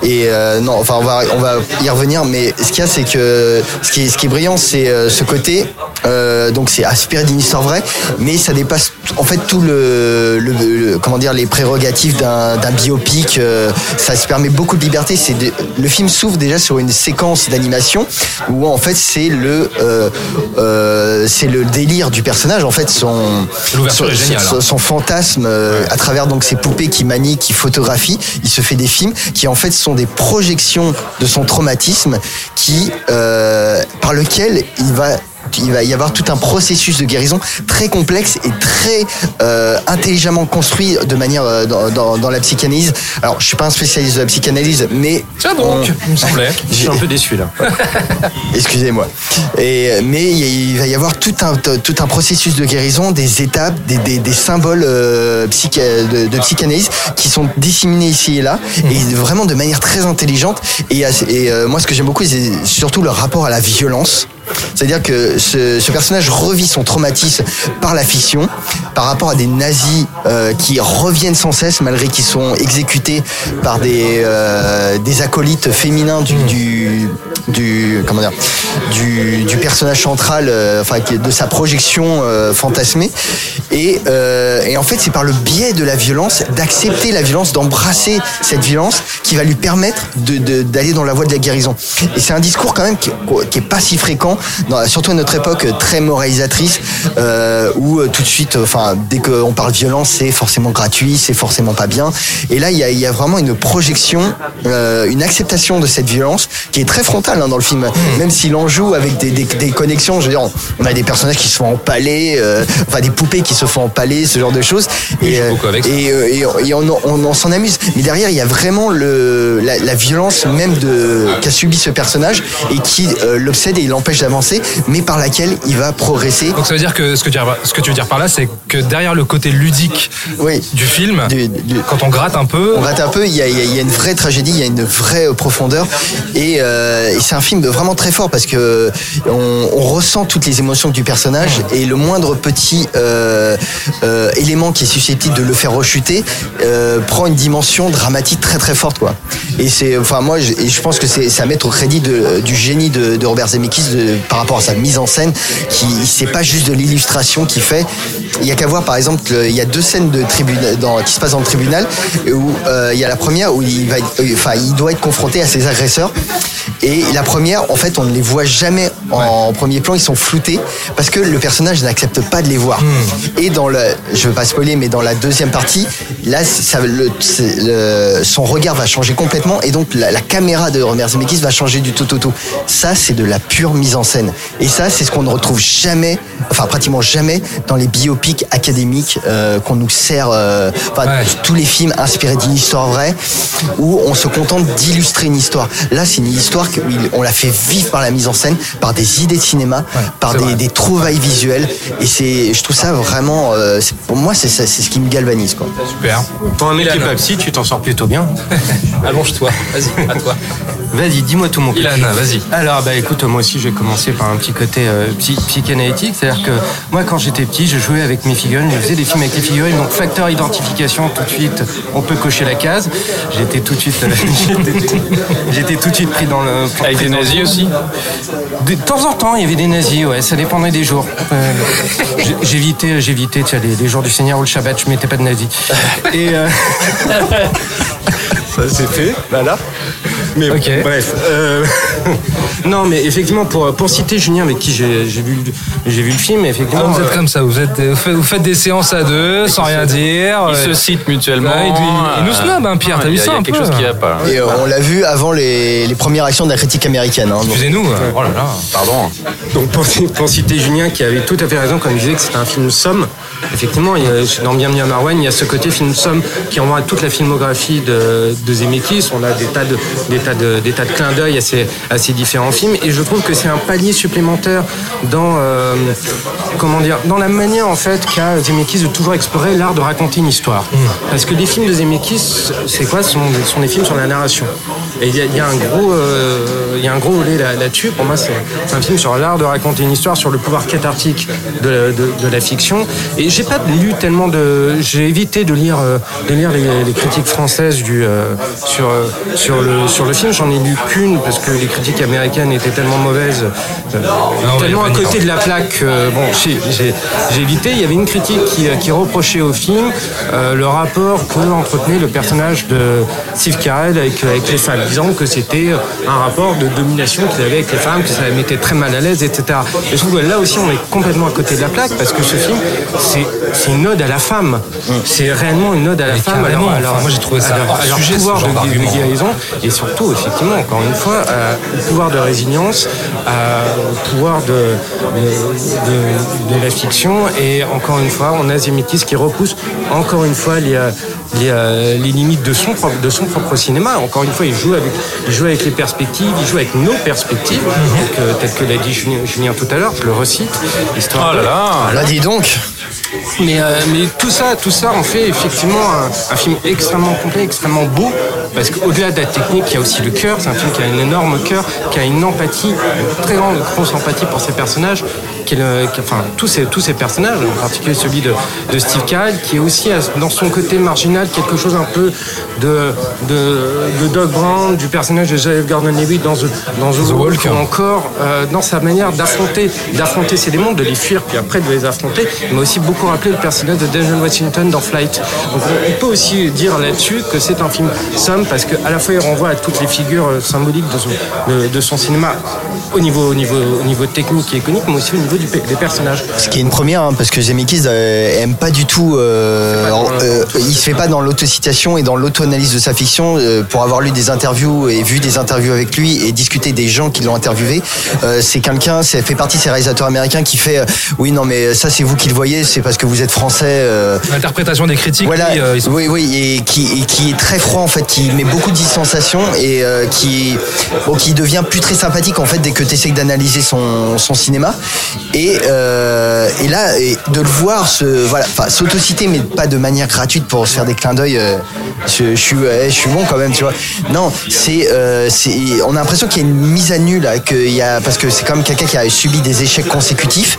Speaker 3: et euh, non enfin on va on va y revenir mais ce qu'il y a c'est que ce qui est ce qui est brillant c'est euh, ce côté euh, donc c'est inspiré d'une histoire vraie mais ça dépasse en fait tout le, le- le- comment dire les prérogatives d'un biopic euh, ça se permet beaucoup de liberté. C'est le film s'ouvre déjà sur une séquence d'animation où en fait c'est le euh, euh, c'est le délire du personnage. En fait son
Speaker 1: L'ouverture
Speaker 3: son,
Speaker 1: est géniale,
Speaker 3: son-
Speaker 1: hein.
Speaker 3: son fantasme à travers donc ces poupées qui manie qui photographie il se fait des films qui en fait sont des projections de son traumatisme qui par lequel il va il va y avoir tout un processus de guérison très complexe et très euh, intelligemment construit de manière euh, dans, dans- dans la psychanalyse. Alors, je suis pas un spécialiste de la psychanalyse, mais
Speaker 1: Tiens donc, il me semblait. [laughs]
Speaker 4: Je suis un peu déçu là. [laughs]
Speaker 3: Excusez-moi. Et mais il va y avoir tout un tout un processus de guérison, des étapes, des, des, des symboles euh, psycha- de, de psychanalyse qui sont disséminés ici et là, et vraiment de manière très intelligente. Et, assez- et euh, moi, ce que j'aime beaucoup, c'est surtout le rapport à la violence. C'est-à-dire que ce, ce personnage revit son traumatisme par la fiction, par rapport à des nazis euh, qui reviennent sans cesse malgré qu'ils sont exécutés par des, euh, des acolytes féminins du, du, du comment dire du, du personnage central, euh, enfin de sa projection fantasmée. Et, et en fait, c'est par le biais de la violence, d'accepter la violence, d'embrasser cette violence, qui va lui permettre de- de- d'aller dans la voie de la guérison. Et c'est un discours quand même qui, qui est pas si fréquent, dans- surtout à notre époque très moralisatrice, euh, où euh, tout de suite, enfin dès qu'on parle violence, c'est forcément gratuit, c'est forcément pas bien. Et là, il y a, il y a vraiment une projection, euh, une acceptation de cette violence qui est très frontale hein, dans le film, même s'il en joue avec des, des, des connexions. Je veux dire, on, a des personnages qui se font empaler, euh, enfin des poupées qui se font empaler, ce genre de choses. et euh, et, euh, et, et on, on, on s'en amuse. Mais derrière, il y a vraiment le, la, la violence même de qu'a subi ce personnage et qui euh, l'obsède et l'empêche d'avancer, mais par laquelle il va progresser.
Speaker 1: Donc ça veut dire que ce que tu, ce que tu veux dire par là, c'est que derrière le côté ludique du film, quand on gratte un peu,
Speaker 3: On gratte un peu, il y, a, il y a- il y a une vraie tragédie, il y a une vraie euh, profondeur. Et, euh, et c'est un film vraiment très fort parce que on, on ressent toutes les émotions du personnage et le moindre petit euh, euh, élément qui est susceptible de le faire rechuter prend une dimension dramatique très très forte quoi. Et c'est, enfin moi, je, et je pense que c'est c'est à mettre au crédit de- du génie de, de Robert Zemeckis de- par rapport à sa mise en scène, qui c'est pas juste de l'illustration qu'il fait, il y a qu'à voir par exemple, le- il y a deux scènes de tribunal dans, qui se passent dans le tribunal où euh, il y a la première où il va, euh, enfin, il doit être confronté à ses agresseurs. Et la première, en fait, on ne les voit jamais en premier plan, ils sont floutés parce que le personnage n'accepte pas de les voir. Et dans le, je veux pas spoiler, mais dans la deuxième partie, là, ça, le, son regard va changer complètement et donc la, la caméra de Robert Zemeckis va changer du tout au tout. Ça, c'est de la pure mise en scène. Et ça, c'est ce qu'on ne retrouve jamais, enfin pratiquement jamais, dans les biopics académiques euh, qu'on nous sert, euh, enfin tous les films inspirés d'une histoire vraie, où on se contente d'illustrer une histoire. Là, c'est une histoire qu'on l'a fait vivre par la mise en scène, par des idées de cinéma, par des, des trouvailles visuelles. Et c'est, je trouve ça vraiment, euh, c'est- pour moi, c'est ce qui me galvanise. Quoi.
Speaker 1: Super.
Speaker 4: Pour un mec qui est pas psy, tu t'en sors plutôt bien. [laughs]
Speaker 1: Allonge-toi, vas-y, à toi.
Speaker 4: Vas-y, dis-moi tout mon
Speaker 1: Ilan, vas-y.
Speaker 4: Alors, bah écoute, moi aussi, je vais commencer par un petit côté euh, psy- psychanalytique. C'est-à-dire que moi, quand j'étais petit, je jouais avec mes figurines, je faisais des films avec les figurines. Donc, facteur identification, tout de suite, on peut cocher la case. J'étais tout de suite, euh, [laughs] j'étais- tout de suite pris dans le.
Speaker 2: Avec des nazis aussi?
Speaker 4: De temps en temps, il y avait des nazis, ouais, ça dépendait des jours. Euh, j'évitais, j'évitais, tu sais, les, les jours du Seigneur ou le Shabbat, je mettais pas de nazis. Et euh, [laughs] ça c'est fait, voilà. Mais bref. euh, [laughs] non, mais effectivement, pour, pour citer Julien, avec qui j'ai j'ai vu, j'ai vu le film, effectivement.
Speaker 1: Ah, vous êtes
Speaker 4: euh,
Speaker 1: comme ça, vous, êtes, vous faites- vous faites des séances à deux, sans rien dire.
Speaker 2: Ils
Speaker 1: euh,
Speaker 2: se citent mutuellement.
Speaker 1: Ouais, il, il- il nous snob, hein, Pierre,
Speaker 2: Ah,
Speaker 1: t'as vu ça
Speaker 2: il y a quelque
Speaker 1: peu
Speaker 2: chose qui va pas.
Speaker 3: Et euh, on l'a vu avant les, les premières actions de la critique américaine. hein, donc.
Speaker 1: Excusez-nous. Oh là là.
Speaker 2: Pardon.
Speaker 4: Donc pour, pour citer Julien qui avait tout à fait raison quand il disait que c'était un film somme, effectivement, il y a, dans Bienvenue à Marwan, il y a ce côté film somme qui envoie toute la filmographie de, de Zemeckis. On a des tas de, des tas de, des tas de clins d'œil à ces, à ces différents films et je trouve que c'est un palier supplémentaire dans, euh, comment dire, dans la manière en fait qu'a Zemeckis de toujours explorer l'art de raconter une histoire. Parce que les films de Zemeckis, c'est quoi? Ce sont, ce sont des films sur la narration. Et il y y a un gros, euh, il y a un gros volet là- là-dessus. Pour moi, c'est un film sur l'art de raconter une histoire, sur le pouvoir cathartique de, la- de- de la fiction. Et j'ai pas lu tellement de, j'ai évité de lire, euh, de lire les, les critiques françaises du euh, sur sur le sur le film. J'en ai lu qu'une parce que les critiques américaines étaient tellement mauvaises, euh, tellement à côté de la plaque. euh, bon, j'ai- évité. Il y avait une critique qui, qui reprochait au film euh, le rapport que entretenait le personnage de Steve Carell avec, avec les femmes, disant que c'était un rapport de domination qu'il avait avec les femmes, que ça la mettait très mal à l'aise, etc. Et je trouve que là aussi, on est complètement à côté de la plaque parce que ce film, c'est une ode à la femme. C'est réellement une ode à la femme. Alors, alors,
Speaker 1: moi, j'ai trouvé ça
Speaker 4: à leur
Speaker 1: sujet,
Speaker 4: pouvoir de, guérison et surtout, effectivement, encore une fois, euh, pouvoir de résilience, euh, pouvoir de, de, de- de la fiction. Et encore une fois, on a Zemeckis qui repousse encore une fois les, les, euh, les limites de son, propre, de son propre cinéma. Encore une fois, il joue avec, il joue avec les perspectives, il joue avec nos perspectives, donc, euh, tel que l'a dit Julien, Julien tout à l'heure, je le recite. Histoire
Speaker 2: Oh là
Speaker 4: de-
Speaker 2: là.
Speaker 3: Bah dis donc
Speaker 4: mais, euh, mais tout ça, tout ça en fait effectivement un, un film extrêmement complet, extrêmement beau, parce qu'au-delà de la technique, il y a aussi le cœur. C'est un film qui a un énorme cœur, qui a une empathie, une très grande, grosse empathie pour ses personnages, qui est le- qui- enfin tous ces, tous ces personnages, en particulier celui de, de Steve Carell, qui est aussi à- dans son côté marginal quelque chose un peu de, de, de Doug Brown, du personnage de Joseph Gordon-Levitt dans The, dans The, Walk, ou encore euh, dans sa manière d'affronter, d'affronter ces démons, de les fuir, puis après de les affronter. Il m'a aussi beaucoup rappelé le personnage de Denzel Washington dans Flight. Donc on, on peut aussi dire là-dessus que c'est un film somme parce qu'à la fois il renvoie à toutes les figures euh, symboliques de son, de, de son cinéma au niveau, au, niveau, au niveau technique et iconique, mais aussi au niveau du, pe- des personnages.
Speaker 3: Ce qui est une première, hein, parce que Zemeckis euh, aime pas du tout. euh, euh, il se fait pas dans l'autocitation et dans l'auto-analyse de sa fiction. euh, pour avoir lu des interviews et vu des interviews avec lui et discuter des gens qui l'ont interviewé, euh, c'est quelqu'un, c'est fait partie de ces réalisateurs américains qui fait, euh, oui non mais ça c'est vous qui le voyez, c'est parce que vous êtes français. euh,
Speaker 1: L'interprétation des critiques,
Speaker 3: voilà,
Speaker 1: oui, euh, sont-
Speaker 3: oui, oui, et qui, et qui est très froid en fait, qui met beaucoup de distanciation et euh, qui, bon, qui devient plus très sympathique en fait dès que tu essaies d'analyser son, son cinéma. Et, euh, et là, de le voir se, voilà, enfin, s'autociter, mais pas de manière gratuite pour se faire des clins d'œil. euh, je, je suis, je suis bon quand même, tu vois. Non, c'est, euh, on a l'impression qu'il y a une mise à nu là, qu'il y a, parce que c'est comme quelqu'un qui a subi des échecs consécutifs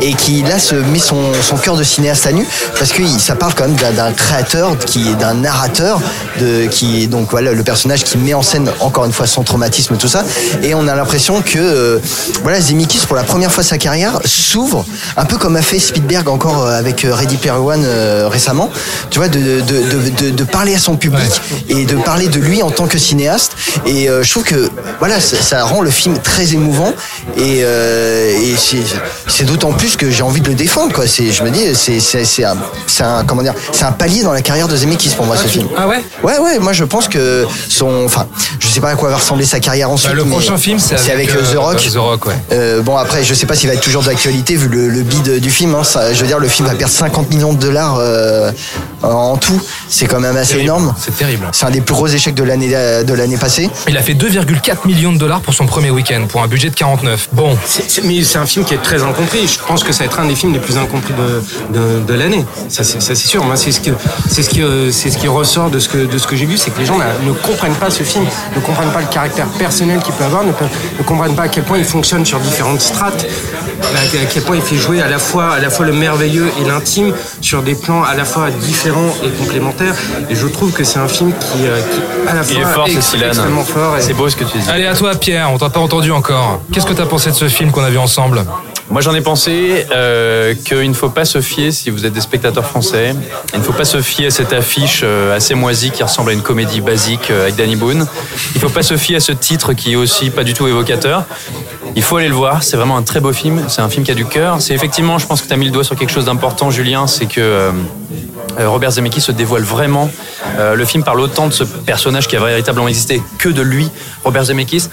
Speaker 3: et qui là se met son, son cœur de cinéaste à nu parce que ça parle quand même d'un, créateur, qui d'un narrateur, de, qui donc voilà le personnage qui met en scène encore une fois son traumatisme tout ça. Et on a l'impression que euh, voilà Zemeckis pour la première fois de sa carrière s'ouvre un peu comme a fait Spielberg encore euh, avec euh, Ready Player One euh, récemment. Tu vois, de, de, de, de, de parler à son public et de parler de lui en tant que cinéaste. Et euh, je trouve que voilà, ça, ça rend le film très émouvant et, euh, et c'est- c'est d'autant plus que j'ai envie de le défendre. Quoi. C'est, je me dis, c'est, c'est, c'est un, un comment dire, c'est un palier dans la carrière de Zemeckis pour moi ce film.
Speaker 1: Ah ouais?
Speaker 3: Ouais, ouais. Moi, je pense que son, enfin, sais pas à quoi va ressembler sa carrière ensuite.
Speaker 1: Bah, le prochain film, c'est avec,
Speaker 3: avec, euh, The
Speaker 1: euh,
Speaker 3: Rock.
Speaker 1: The Rock, ouais.
Speaker 3: Euh, bon après je sais pas s'il va être toujours d'actualité vu le, le bid du film. hein. Ça, je veux dire le film va perdre 50 millions de dollars en tout. C'est quand même assez énorme.
Speaker 1: C'est terrible.
Speaker 3: C'est un des plus gros échecs de l'année de l'année passée.
Speaker 1: Il a fait 2,4 millions de dollars pour son premier week-end, pour un budget de 49. Bon,
Speaker 4: mais c'est un film qui est très incompris. Je pense que ça va être un des films les plus incompris de, de, de l'année. Ça, c'est sûr. Moi, c'est ce, c'est ce, qui, euh, c'est ce qui ressort de ce que, de ce que j'ai vu, c'est que les gens là, ne comprennent pas ce film, ne comprennent pas le caractère personnel qu'il peut avoir, ne, ne comprennent pas à quel point il fonctionne sur différentes strates, à, à quel point il fait jouer à la fois, à la fois le merveilleux et l'intime sur des plans à la fois différents et complémentaires. Et je trouve que c'est un film qui, euh, qui à la
Speaker 2: Il
Speaker 4: fois
Speaker 2: est fort, Anne.
Speaker 4: extrêmement fort. et-
Speaker 2: C'est beau ce que tu dis.
Speaker 1: allez à toi Pierre, on t'a pas entendu encore. Qu'est-ce que t'as pensé de ce film qu'on a vu ensemble
Speaker 2: Moi, j'en ai pensé euh, qu'il ne faut pas se fier, si vous êtes des spectateurs français, il ne faut pas se fier à cette affiche euh, assez moisie qui ressemble à une comédie basique euh, avec Danny Boone. Il ne faut pas se fier à ce titre qui est aussi pas du tout évocateur. Il faut aller le voir, c'est vraiment un très beau film, c'est un film qui a du cœur. C'est effectivement, je pense que tu as mis le doigt sur quelque chose d'important, Julien, c'est que Robert Zemeckis se dévoile vraiment. Euh, le film parle autant de ce personnage qui a véritablement existé que de lui, Robert Zemeckis.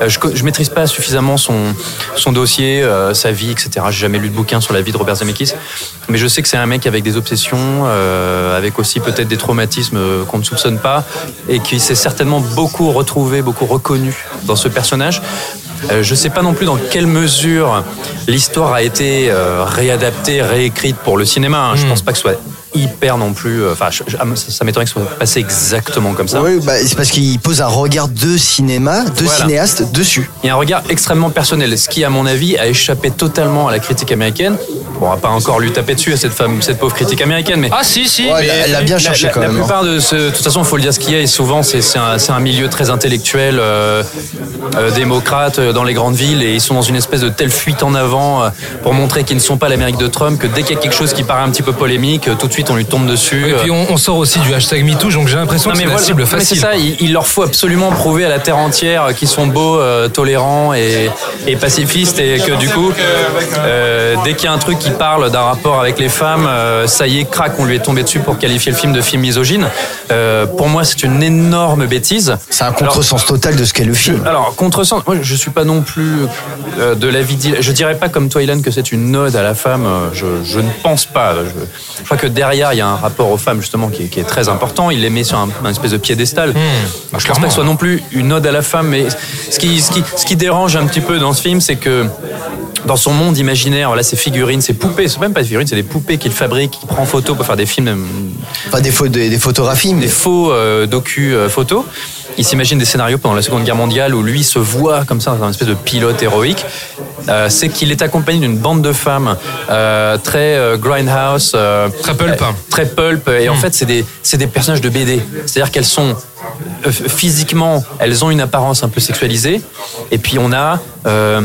Speaker 2: Euh, je, je maîtrise pas suffisamment son, son dossier, euh, sa vie, etc. J'ai jamais lu de bouquin sur la vie de Robert Zemeckis, mais je sais que c'est un mec avec des obsessions, euh, avec aussi peut-être des traumatismes euh, qu'on ne soupçonne pas, et qui s'est certainement beaucoup retrouvé, beaucoup reconnu dans ce personnage. Euh, je sais pas non plus dans quelle mesure l'histoire a été euh, réadaptée, réécrite pour le cinéma. hein. Je pense pas que ce soit hyper non plus. euh, Enfin, je- ça, ça m'étonnerait que ce soit passé exactement comme ça.
Speaker 3: Oui, bah, c'est parce qu'il pose un regard de cinéma, de
Speaker 2: Voilà.
Speaker 3: cinéaste dessus.
Speaker 2: Il y a un regard extrêmement personnel, ce qui, à mon avis, a échappé totalement à la critique américaine. Bon, on va pas encore lui taper dessus à cette femme, cette pauvre critique américaine, mais.
Speaker 1: Ah si, si.
Speaker 3: Ouais, elle a bien cherché
Speaker 2: la,
Speaker 3: quand
Speaker 2: la
Speaker 3: même. hein.
Speaker 2: plupart de ce, de toute façon, il faut le dire ce qu'il y a, et souvent, c'est c'est un, c'est un milieu très intellectuel, euh, euh, démocrate euh, dans les grandes villes, et ils sont dans une espèce de telle fuite en avant euh, pour montrer qu'ils ne sont pas l'Amérique de Trump, que dès qu'il y a quelque chose qui paraît un petit peu polémique, euh, tout de suite on lui tombe dessus.
Speaker 1: Et puis on, on sort aussi du hashtag MeToo, donc j'ai l'impression que c'est la
Speaker 2: voilà,
Speaker 1: cible
Speaker 2: non, mais
Speaker 1: facile.
Speaker 2: c'est ça, il, il leur faut absolument prouver à la terre entière qu'ils sont beaux, euh, tolérants et, et pacifistes et que du coup, euh, dès qu'il y a un truc qui parle d'un rapport avec les femmes, euh, ça y est, crac, on lui est tombé dessus pour qualifier le film de film misogyne. Euh, pour moi, c'est une énorme bêtise.
Speaker 3: C'est un contresens total de ce qu'est le film.
Speaker 2: Alors, contresens, moi je suis pas non plus euh, de l'avis d'Ilan. Je dirais pas comme toi, Ilan, que c'est une ode à la femme. euh, Je, je ne pense pas. Je, je crois que derrière, il y a un rapport aux femmes, justement, qui est, qui est très important. Il les met sur un, un espèce de piédestal.
Speaker 1: Bah,
Speaker 2: je pense pas que ce soit non plus une ode à la femme, mais ce qui, ce qui, ce qui dérange un petit peu dans ce film, c'est que dans son monde imaginaire, voilà, ces figurines, ces poupées, c'est même pas des figurines, c'est des poupées qu'il fabrique, qu'il prend en photo pour faire des films. euh,
Speaker 3: Pas des, faux, des, des photographies, mais
Speaker 2: des faux euh, docu euh, photos. Il s'imagine des scénarios pendant la Seconde Guerre mondiale où lui se voit comme ça, dans une espèce de pilote héroïque. Euh, c'est qu'il est accompagné d'une bande de femmes euh, très euh, grindhouse, euh,
Speaker 1: Très pulp.
Speaker 2: euh, très pulp. Et en fait, c'est des, c'est des personnages de BD. C'est-à-dire qu'elles sont euh, physiquement, elles ont une apparence un peu sexualisée. Et puis on a euh,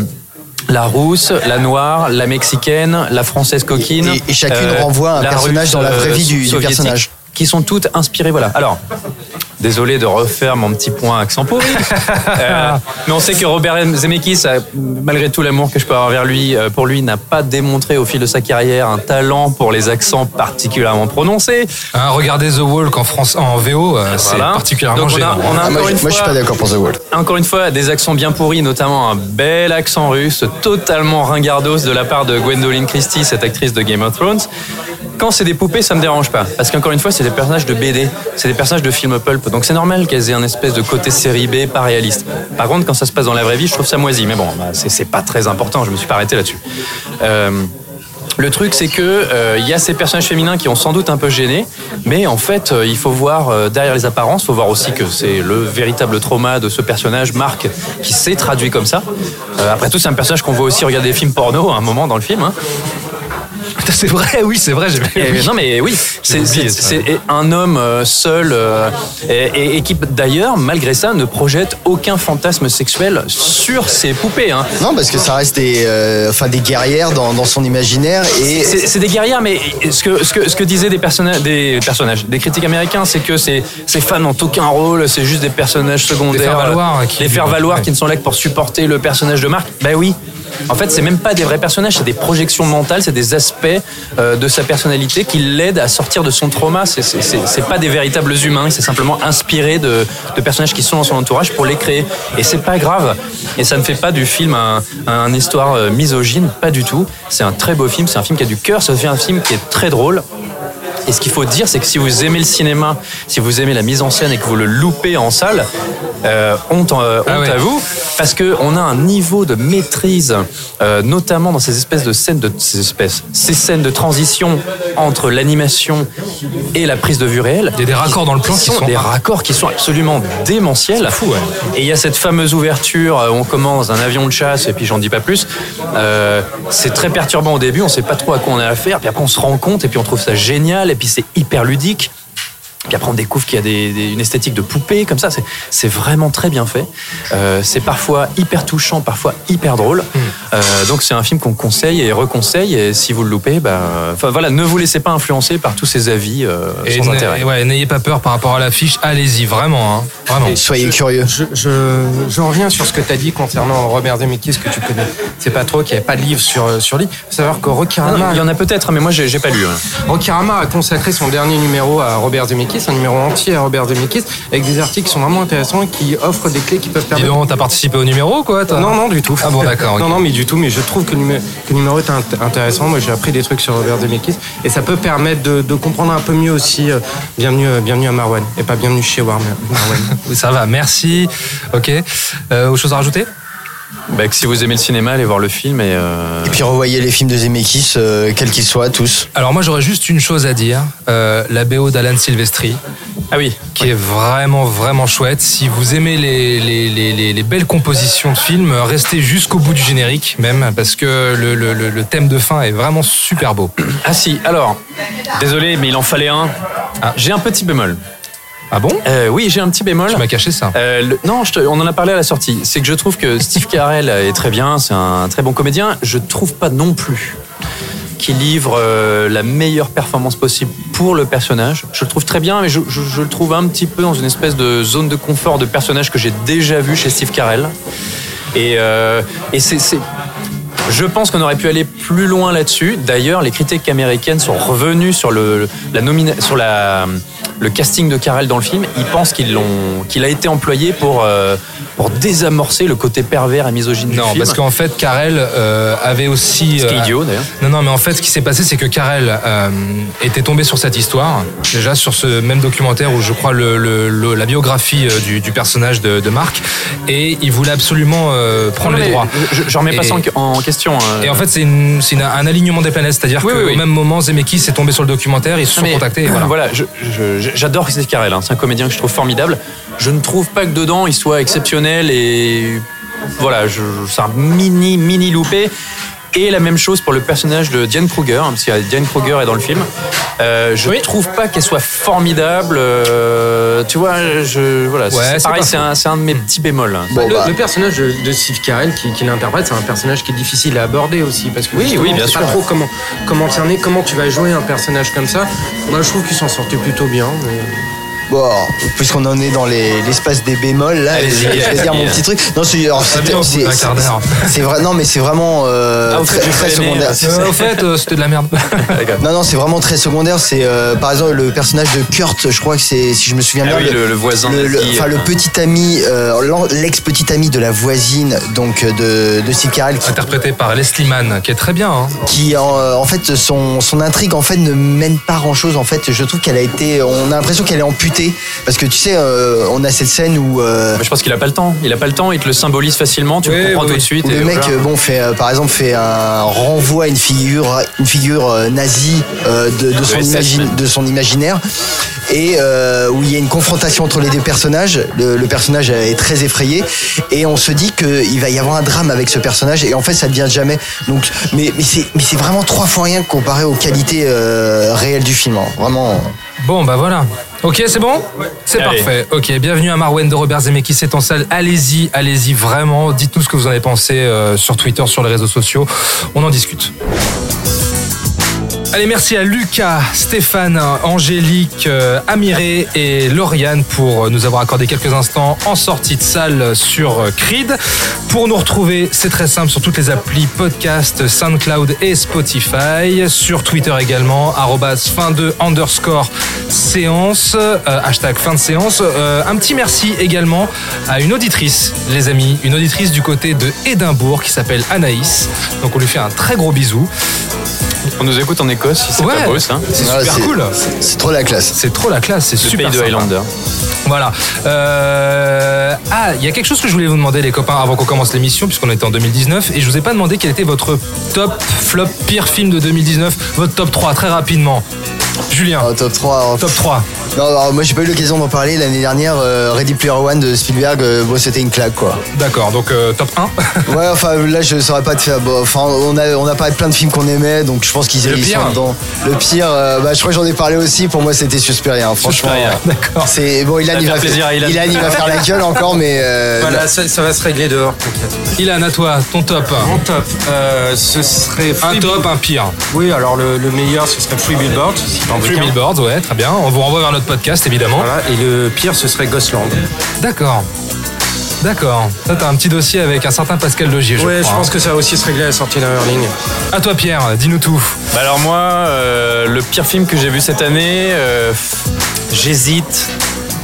Speaker 2: la rousse, la noire, la mexicaine, la française coquine.
Speaker 3: Et- et chacune renvoie un personnage dans la vraie vie du- du personnage.
Speaker 2: Qui sont toutes inspirées, voilà. Alors, désolé de refaire mon petit point accent pourri. [laughs] Euh, mais on sait que Robert Zemeckis, a, malgré tout l'amour que je peux avoir vers lui, euh, pour lui, n'a pas démontré au fil de sa carrière un talent pour les accents particulièrement prononcés.
Speaker 1: Hein, regardez The Walk en France, en VO, euh, c'est
Speaker 2: Voilà.
Speaker 1: particulièrement
Speaker 2: Donc on a,
Speaker 1: gênant.
Speaker 2: on a
Speaker 3: Ah, moi,
Speaker 2: une
Speaker 3: moi, je suis
Speaker 2: fois-
Speaker 3: pas d'accord pour The Wall.
Speaker 2: encore une fois, des accents bien pourris, notamment un bel accent russe, totalement ringardos de la part de Gwendoline Christie, cette actrice de Game of Thrones. Quand c'est des poupées, ça me dérange pas. Parce qu'encore une fois, c'est des personnages de BD, c'est des personnages de films pulp. Donc c'est normal qu'elles aient un espèce de côté série B, pas réaliste. Par contre, quand ça se passe dans la vraie vie, je trouve ça moisi. Mais bon, bah, c'est pas très important, je me suis pas arrêté là-dessus. Euh, le truc, c'est que euh, il y a ces personnages féminins qui ont sans doute un peu gêné, mais en fait, euh, il faut voir derrière les apparences, il faut voir aussi que c'est le véritable trauma de ce personnage, Marc, qui s'est traduit comme ça. Après tout, c'est un personnage qu'on voit aussi regarder des films porno à un moment dans le film. hein.
Speaker 1: Putain, c'est vrai, oui, c'est vrai. j'ai- oui.
Speaker 2: Non mais oui, c'est c'est- un homme euh, seul euh, et, et- et qui d'ailleurs, malgré ça, ne projette aucun fantasme sexuel sur ses poupées. hein.
Speaker 3: Non, parce que ça reste des, euh, enfin, des guerrières dans, dans son imaginaire et
Speaker 2: C'est c'est des guerrières, mais ce que, ce que, ce que disaient des, personnages, des personnages, des critiques américains, c'est que ces, ces femmes n'ont aucun rôle, c'est juste des personnages secondaires.
Speaker 1: Des faire-valoir,
Speaker 2: euh,
Speaker 1: qui-
Speaker 2: des faire-valoir
Speaker 1: ouais.
Speaker 2: qui ne sont là que pour supporter le personnage de Marc. Ben oui. En fait, c'est même pas des vrais personnages, c'est des projections mentales, c'est des aspects euh, de sa personnalité qui l'aident à sortir de son trauma. C'est- pas des véritables humains, c'est simplement inspiré de, personnages qui sont dans son entourage pour les créer. Et c'est pas grave. Et ça ne fait pas du film un, un histoire euh, misogyne, pas du tout. C'est un très beau film, c'est un film qui a du cœur, c'est aussi un film qui est très drôle. Et ce qu'il faut dire, c'est que si vous aimez le cinéma, si vous aimez la mise en scène et que vous le loupez en salle, euh, honte, euh, honte
Speaker 1: Ah ouais.
Speaker 2: à vous, parce qu'on a un niveau de maîtrise, euh, notamment dans ces espèces de scènes de ces espèces, ces scènes de transition entre l'animation et la prise de vue réelle.
Speaker 1: Il y a des raccords dans le plan qui sont
Speaker 2: des raccords qui sont absolument démentiels.
Speaker 1: fou, ouais.
Speaker 2: Et il y a cette fameuse ouverture où on commence un avion de chasse et puis j'en dis pas plus. C'est très perturbant au début, on sait pas trop à quoi on a affaire, puis après on se rend compte et puis on trouve ça génial et puis c'est hyper ludique. Puis après, on découvre qu'il y a des- des- une esthétique de poupée, comme ça. C'est- vraiment très bien fait. Euh, c'est parfois hyper touchant, parfois hyper drôle.
Speaker 1: Hmm.
Speaker 2: Euh, donc, c'est un film qu'on conseille et reconseille. Et si vous le loupez, bah, enfin voilà, ne vous laissez pas influencer par tous ces avis euh,
Speaker 1: Et
Speaker 2: sans intérêt.
Speaker 1: ouais, n'ayez pas peur par rapport à l'affiche, allez-y, vraiment, hein, vraiment.
Speaker 3: soyez curieux.
Speaker 4: Je, je, je reviens sur ce que tu as dit concernant Robert Zemeckis, que tu connais. C'est pas trop qu'il n'y avait pas de livre sur, euh, sur lui. faut savoir que Rocky Rama,
Speaker 2: non, Il y en a peut-être, mais moi, j'ai pas lu. hein.
Speaker 4: Rocky Rama a consacré son dernier numéro à Robert Zemeckis, un numéro entier à Robert Zemeckis, avec des articles qui sont vraiment intéressants et qui offrent des clés qui peuvent permettre.
Speaker 1: donc, t'as participé au numéro, quoi
Speaker 4: Non, non, du tout.
Speaker 1: Ah bon, d'accord.
Speaker 4: Non, non, mais du tout. Mais je trouve que le numé- que le numéro est int- intéressant. Moi, j'ai appris des trucs sur Robert Zemeckis et ça peut permettre de, de comprendre un peu mieux aussi. euh, bienvenue, euh, bienvenue à Marwan et pas bienvenue chez War- Marwan. [laughs]
Speaker 1: Ça va, merci. Ok. Euh, autre chose à rajouter?
Speaker 2: Bah, que si vous aimez le cinéma, allez voir le film. Et, euh,
Speaker 3: Et puis revoyez les films de Zemeckis, euh, quels qu'ils soient, tous.
Speaker 1: Alors moi j'aurais juste une chose à dire, euh, la BO d'Alan Silvestri,
Speaker 2: Ah oui.
Speaker 1: qui est vraiment vraiment chouette. Si vous aimez les, les, les, les- les belles compositions de films, restez jusqu'au bout du générique même, parce que le, le, le- le thème de fin est vraiment super beau.
Speaker 2: Ah si, alors, désolé, mais il en fallait un.
Speaker 1: Ah.
Speaker 2: J'ai un petit bémol.
Speaker 1: Ah bon
Speaker 2: Euh, oui, j'ai un petit bémol.
Speaker 1: Tu m'as caché ça.
Speaker 2: Euh, le- non, je te- on en a parlé à la sortie. C'est que je trouve que Steve Carell est très bien, c'est un très bon comédien. Je trouve pas non plus qu'il livre euh, la meilleure performance possible pour le personnage. Je le trouve très bien, mais je, je- je le trouve un petit peu dans une espèce de zone de confort de personnage que j'ai déjà vu chez Steve Carell. Et, euh, et c'est- je pense qu'on aurait pu aller plus loin là-dessus. D'ailleurs, les critiques américaines sont revenues sur le, la nomina- sur la, le casting de Carell dans le film. Ils pensent qu'ils l'ont, qu'il a été employé pour, euh, pour désamorcer le côté pervers et misogyne du
Speaker 1: Non,
Speaker 2: film.
Speaker 1: parce qu'en fait, Karel euh, avait aussi.
Speaker 2: Ce qui est
Speaker 1: euh,
Speaker 2: idiot, d'ailleurs.
Speaker 1: Non, non, mais en fait, ce qui s'est passé, c'est que Karel euh, était tombé sur cette histoire, déjà sur ce même documentaire où je crois le, le- le- la biographie du, du personnage de, de Marc, et il voulait absolument prendre
Speaker 2: Non,
Speaker 1: les droits.
Speaker 2: Je, je remets pas ça en, en question. Hein.
Speaker 1: Et en fait, c'est une- c'est une- un alignement des planètes, c'est-à-dire
Speaker 2: Oui,
Speaker 1: qu'au
Speaker 2: oui, oui.
Speaker 1: même moment, Zemeckis est tombé sur le documentaire, ils se sont
Speaker 2: Mais,
Speaker 1: contactés. Et voilà.
Speaker 2: j'adore Steve Carell. hein. C'est un comédien que je trouve formidable. Je ne trouve pas que dedans il soit exceptionnel et voilà, c'est un mini mini loupé. Et la même chose pour le personnage de Diane Kruger, hein, parce que Diane Kruger est dans le film. Euh, je ne trouve pas qu'elle soit formidable. euh, tu vois, je, voilà,
Speaker 4: Ouais,
Speaker 2: c'est pareil, c'est un, c'est un de mes petits bémols. hein.
Speaker 3: Bon,
Speaker 4: le,
Speaker 3: bah.
Speaker 4: le personnage de, Steve Carell qui, qui l'interprète, c'est un personnage qui est difficile à aborder aussi parce que
Speaker 2: Oui, oui, bien sûr.
Speaker 4: pas trop comment comment cerner, comment tu vas jouer un personnage comme ça. Moi, je trouve qu'il s'en sortait plutôt bien. mais-
Speaker 3: Bon, puisqu'on en est dans les- l'espace des bémols, là, je vais dire mon petit truc. Non, c'est vrai. Non, mais c'est vraiment euh,
Speaker 2: Ah, fait,
Speaker 3: très, très secondaire.
Speaker 2: euh,
Speaker 1: au fait, euh, c'était de la merde. [laughs]
Speaker 3: Non, non, c'est vraiment très secondaire. C'est euh, par exemple le personnage de Kurt. Je crois que c'est, si je me souviens
Speaker 2: Ah
Speaker 3: bien,
Speaker 2: oui, le- le voisin
Speaker 3: le, le-
Speaker 2: nazi,
Speaker 3: enfin, le
Speaker 2: euh.
Speaker 3: petit ami, l'en- l'ex-petit ami de la voisine, donc de, de Carell, qui,
Speaker 1: Interprété par Leslie Mann, qui est très bien. hein.
Speaker 3: qui en, en fait son, son intrigue en fait ne mène pas grand chose en fait je trouve qu'elle a été on a l'impression qu'elle est amputée parce que tu sais euh, on a cette scène où euh,
Speaker 2: Mais je pense qu'il a pas le temps. Il a pas le temps. Il te le symbolise facilement. Tu
Speaker 1: Oui,
Speaker 2: le comprends
Speaker 1: oui,
Speaker 2: tout
Speaker 1: oui.
Speaker 2: de suite.
Speaker 3: où
Speaker 2: et
Speaker 3: le mec
Speaker 2: voilà.
Speaker 3: euh, bon fait euh, par exemple fait un renvoi à une figure une figure euh, nazie euh, de, de son
Speaker 2: SS
Speaker 3: imagine-
Speaker 2: même.
Speaker 3: de son imaginaire et euh, où il y a une confrontation entre les deux personnages. Le, le personnage est très effrayé et on se dit qu'il va y avoir un drame avec ce personnage et en fait ça devient jamais. Donc, mais mais c'est mais c'est vraiment trois fois rien comparé aux qualités euh, réelles du film. hein. Vraiment.
Speaker 1: Bon, bah voilà. Ok, c'est bon C'est parfait. Ok, bienvenue à Marwen de Robert Zemeckis, c'est en salle. Allez-y, allez-y, vraiment. Dites-nous ce que vous en avez pensé euh, sur Twitter, sur les réseaux sociaux. On en discute. Allez, merci à Lucas, Stéphane, Angélique, euh, Amiré et Lauriane pour nous avoir accordé quelques instants en sortie de salle sur euh, Creed. Pour nous retrouver, c'est très simple sur toutes les applis podcast, SoundCloud et Spotify. Sur Twitter également, fin de underscore séance, euh, hashtag fin de séance. Euh, un petit merci également à une auditrice, les amis, une auditrice du côté de Édimbourg qui s'appelle Anaïs. Donc on lui fait un très gros bisou.
Speaker 2: On nous écoute en Écosse, si c'est
Speaker 1: Ouais,
Speaker 2: pas beau ça.
Speaker 1: c'est super cool.
Speaker 3: C'est trop la classe.
Speaker 1: C'est trop la classe, c'est
Speaker 2: Le
Speaker 1: super
Speaker 2: pays de. Highlander.
Speaker 1: Voilà. Euh, Ah, il y a quelque chose que je voulais vous demander, les copains, avant qu'on commence l'émission, puisqu'on était en 2019, et je vous ai pas demandé quel était votre top, flop, pire film de 2019, votre top 3, très rapidement. Julien,
Speaker 3: En top 3. en-
Speaker 1: top 3.
Speaker 3: Non, alors, moi j'ai pas eu l'occasion d'en parler l'année dernière. euh, Ready Player One de Spielberg, euh, bon, c'était une claque quoi.
Speaker 1: D'accord, donc euh, top 1. [laughs]
Speaker 3: Ouais, enfin là je saurais pas te faire. bon, enfin, on a, on a parlé de plein de films qu'on aimait, donc je pense qu'ils
Speaker 1: le
Speaker 3: ils
Speaker 1: pire
Speaker 3: sont dedans. Le pire, euh, bah, je crois que j'en ai parlé aussi. Pour moi, c'était Suspiria. hein, franchement,
Speaker 1: Suspiria,
Speaker 3: euh,
Speaker 1: d'accord.
Speaker 3: C'est bon, Ilan, il va
Speaker 2: plaisir Ilan.
Speaker 3: il va faire la gueule encore, mais euh, [laughs]
Speaker 4: Voilà, ça, ça va se régler dehors, t'inquiète.
Speaker 1: Ilan, à toi, ton top.
Speaker 4: Mon top, euh, ce serait.
Speaker 1: Un top, un pire.
Speaker 4: Oui, alors le, le meilleur, ce serait Free Billboard. si
Speaker 1: Free
Speaker 4: qu'un.
Speaker 1: Billboards, ouais, très bien. On vous renvoie vers notre podcast, évidemment.
Speaker 4: Voilà, et le pire, ce serait Ghostland.
Speaker 1: D'accord. D'accord. Toi, t'as un petit dossier avec un certain Pascal Logier, je
Speaker 4: ouais,
Speaker 1: crois.
Speaker 4: je pense que ça va aussi se régler à la sortie d'un Hurling.
Speaker 1: À toi, Pierre, dis-nous tout.
Speaker 2: Bah alors moi, euh, le pire film que j'ai vu cette année, euh, j'hésite.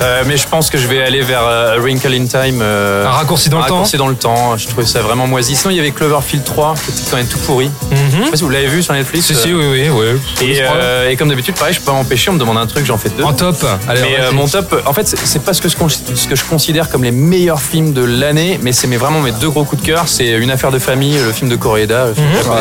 Speaker 2: Euh, mais je pense que je vais aller vers euh, A Wrinkle in Time. euh,
Speaker 1: Un raccourci dans
Speaker 2: un
Speaker 1: le temps
Speaker 2: raccourci dans le temps. Je trouvais ça vraiment moisi. Sinon, il y avait Cloverfield 3, qui était quand même tout pourri. Je sais pas si vous l'avez vu sur Netflix.
Speaker 1: Si, si,
Speaker 2: euh,
Speaker 1: oui, oui, oui.
Speaker 2: Et, et comme d'habitude, pareil, je peux pas m'empêcher, on me demande un truc, j'en fais deux.
Speaker 1: En top. Allez,
Speaker 2: mais mon top, en fait, c'est- pas ce que, je con- ce que je considère comme les meilleurs films de l'année, mais c'est vraiment mes deux gros coups de cœur. C'est Une affaire de famille, le film de Koreeda.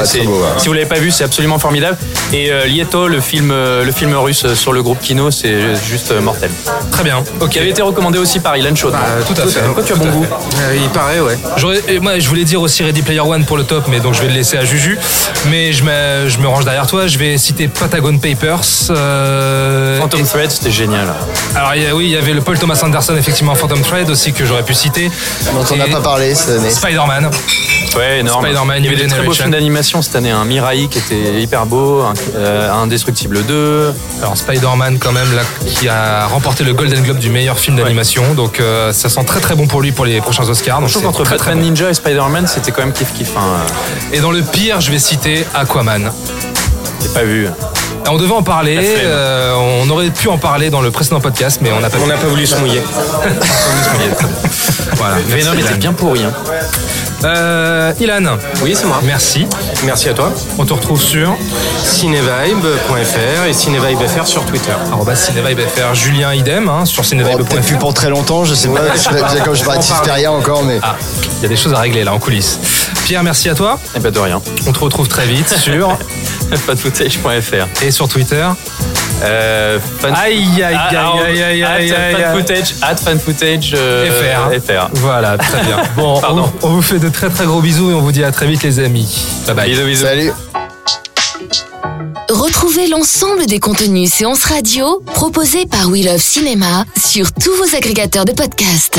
Speaker 3: très beau, ouais.
Speaker 2: Si vous l'avez pas vu, c'est absolument formidable. Et Lieto, le film, le film russe sur le groupe Kino, c'est juste mortel.
Speaker 1: Très bien. Ok.
Speaker 2: Qui avait été recommandé aussi par Ilan Chaud.
Speaker 1: tout à fait.
Speaker 2: Pourquoi tu as bon goût
Speaker 4: Euh, il paraît, ouais.
Speaker 1: Et moi, je voulais dire aussi Ready Player One pour le top, mais donc je vais le laisser à Juju. Mais je me, je me range derrière toi. Je vais citer Patagon Papers. euh,
Speaker 2: Phantom Thread, c'était génial.
Speaker 1: Alors il y a- oui, il y avait le Paul Thomas Anderson, effectivement, Phantom Thread aussi que j'aurais pu citer.
Speaker 3: dont on n'a pas parlé cette année.
Speaker 1: Spider-Man.
Speaker 2: Ouais, énorme. Il y avait des très beaux films d'animation cette année. Un Mirai qui était hyper beau, un, euh, Indestructible 2.
Speaker 1: Alors Spider-Man quand même là qui a remporté le Golden Globe du meilleur film d'animation. Donc euh, ça sent très très bon pour lui pour les prochains Oscars. Donc
Speaker 2: Je trouve qu'entre Batman
Speaker 1: bon.
Speaker 2: Ninja et Spider-Man, c'était quand même kiff kiff. Hein.
Speaker 1: Et dans le pire, je vais citer Aquaman.
Speaker 2: J'ai pas vu.
Speaker 1: On devait en parler, euh, on aurait pu en parler dans le précédent podcast, mais on n'a pas
Speaker 4: On
Speaker 1: pu.
Speaker 4: n'a pas voulu se mouiller. [laughs]
Speaker 1: Voilà,
Speaker 2: Venom était bien pourri. Hein.
Speaker 1: Euh, Ilan,
Speaker 4: Oui, c'est moi.
Speaker 1: merci.
Speaker 4: Merci à toi.
Speaker 1: On te retrouve sur
Speaker 4: Cinevibe.fr et CinevibeFR sur Twitter.
Speaker 1: arobase cinevibe.fr. Julien idem hein, sur
Speaker 3: Bon, Peut-être plus
Speaker 1: cinevibe.fr.
Speaker 3: pour très longtemps, je sais pas. Je sais pas quand je parlais de encore, mais.
Speaker 1: Ah, il y a des choses à régler là en coulisses. Pierre, merci à toi.
Speaker 2: Et bah de rien.
Speaker 1: On te retrouve très vite sur [laughs]
Speaker 2: Fanfootage.fr.
Speaker 1: et sur Twitter.
Speaker 2: Euh, fan...
Speaker 1: Aïe, aïe, aïe,
Speaker 2: Ah,
Speaker 1: aïe, aïe,
Speaker 2: at
Speaker 1: aïe, aïe, aïe.
Speaker 2: fanfootage, at fanfootage euh,
Speaker 1: FR.
Speaker 2: FR.
Speaker 1: Voilà, très bien. [laughs] Bon,
Speaker 2: Pardon.
Speaker 1: on, on vous fait de très très gros bisous et on vous dit à très vite les amis. Bye bye.
Speaker 2: Bisous, bisous.
Speaker 3: Salut.
Speaker 11: Retrouvez l'ensemble des contenus séances radio proposés par We Love Cinéma sur tous vos agrégateurs de podcasts.